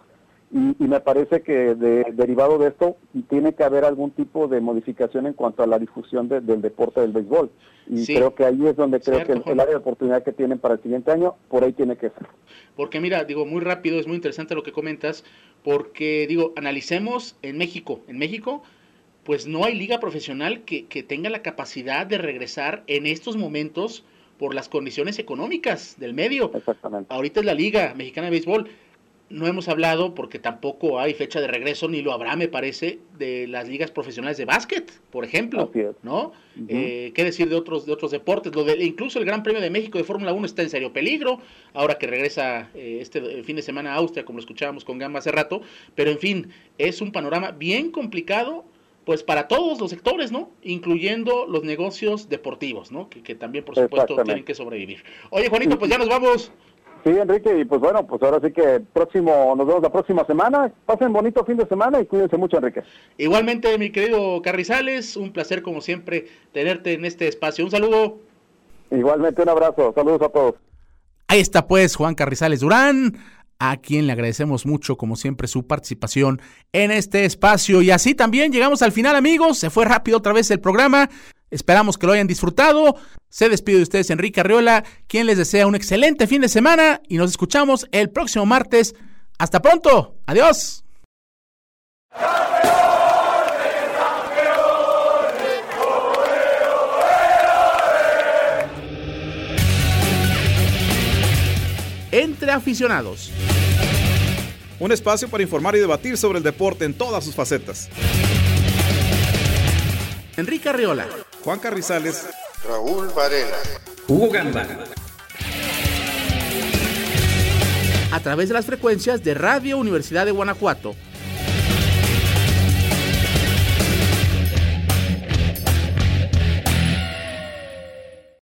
Speaker 7: Y, me parece que derivado de esto tiene que haber algún tipo de modificación en cuanto a la difusión del deporte del béisbol. Y creo que ahí es donde creo que el, área de oportunidad que tienen para el siguiente año, por ahí tiene que ser.
Speaker 1: Porque mira, digo, muy rápido, es muy interesante lo que comentas, porque digo, analicemos en México. En México pues no hay liga profesional que, que tenga la capacidad de regresar en estos momentos por las condiciones económicas del medio.
Speaker 7: Exactamente.
Speaker 1: Ahorita es la Liga Mexicana de Béisbol. No hemos hablado, porque tampoco hay fecha de regreso, ni lo habrá, me parece, de las ligas profesionales de básquet, por ejemplo. ¿No? Eh, ¿Qué decir de otros, de otros deportes? Lo de, incluso el Gran Premio de México de Fórmula 1 está en serio peligro, ahora que regresa eh, este fin de semana a Austria, como lo escuchábamos con Gamba hace rato. Pero en fin, es un panorama bien complicado pues para todos los sectores, ¿no? Incluyendo los negocios deportivos, ¿no? Que, también, por supuesto, tienen que sobrevivir. Oye, Juanito, pues ya nos vamos.
Speaker 7: Sí, Enrique, y pues bueno, pues ahora sí que próximo, nos vemos la próxima semana. Pasen bonito fin de semana y cuídense mucho, Enrique.
Speaker 1: Igualmente, mi querido Carrizales, un placer como siempre tenerte en este espacio. Un saludo.
Speaker 7: Igualmente, un abrazo. Saludos a todos.
Speaker 1: Ahí está pues Juan Carrizales Durán a quien le agradecemos mucho, como siempre, su participación en este espacio. Y así también llegamos al final, amigos. Se fue rápido otra vez el programa. Esperamos que lo hayan disfrutado. Se despide de ustedes Enrique Arriola, quien les desea un excelente fin de semana y nos escuchamos el próximo martes. Hasta pronto. Adiós. entre aficionados.
Speaker 2: Un espacio para informar y debatir sobre el deporte en todas sus facetas.
Speaker 1: Enrique Arriola.
Speaker 2: Juan Carrizales.
Speaker 8: Raúl Varela.
Speaker 3: Hugo Gamba.
Speaker 1: A través de las frecuencias de Radio Universidad de Guanajuato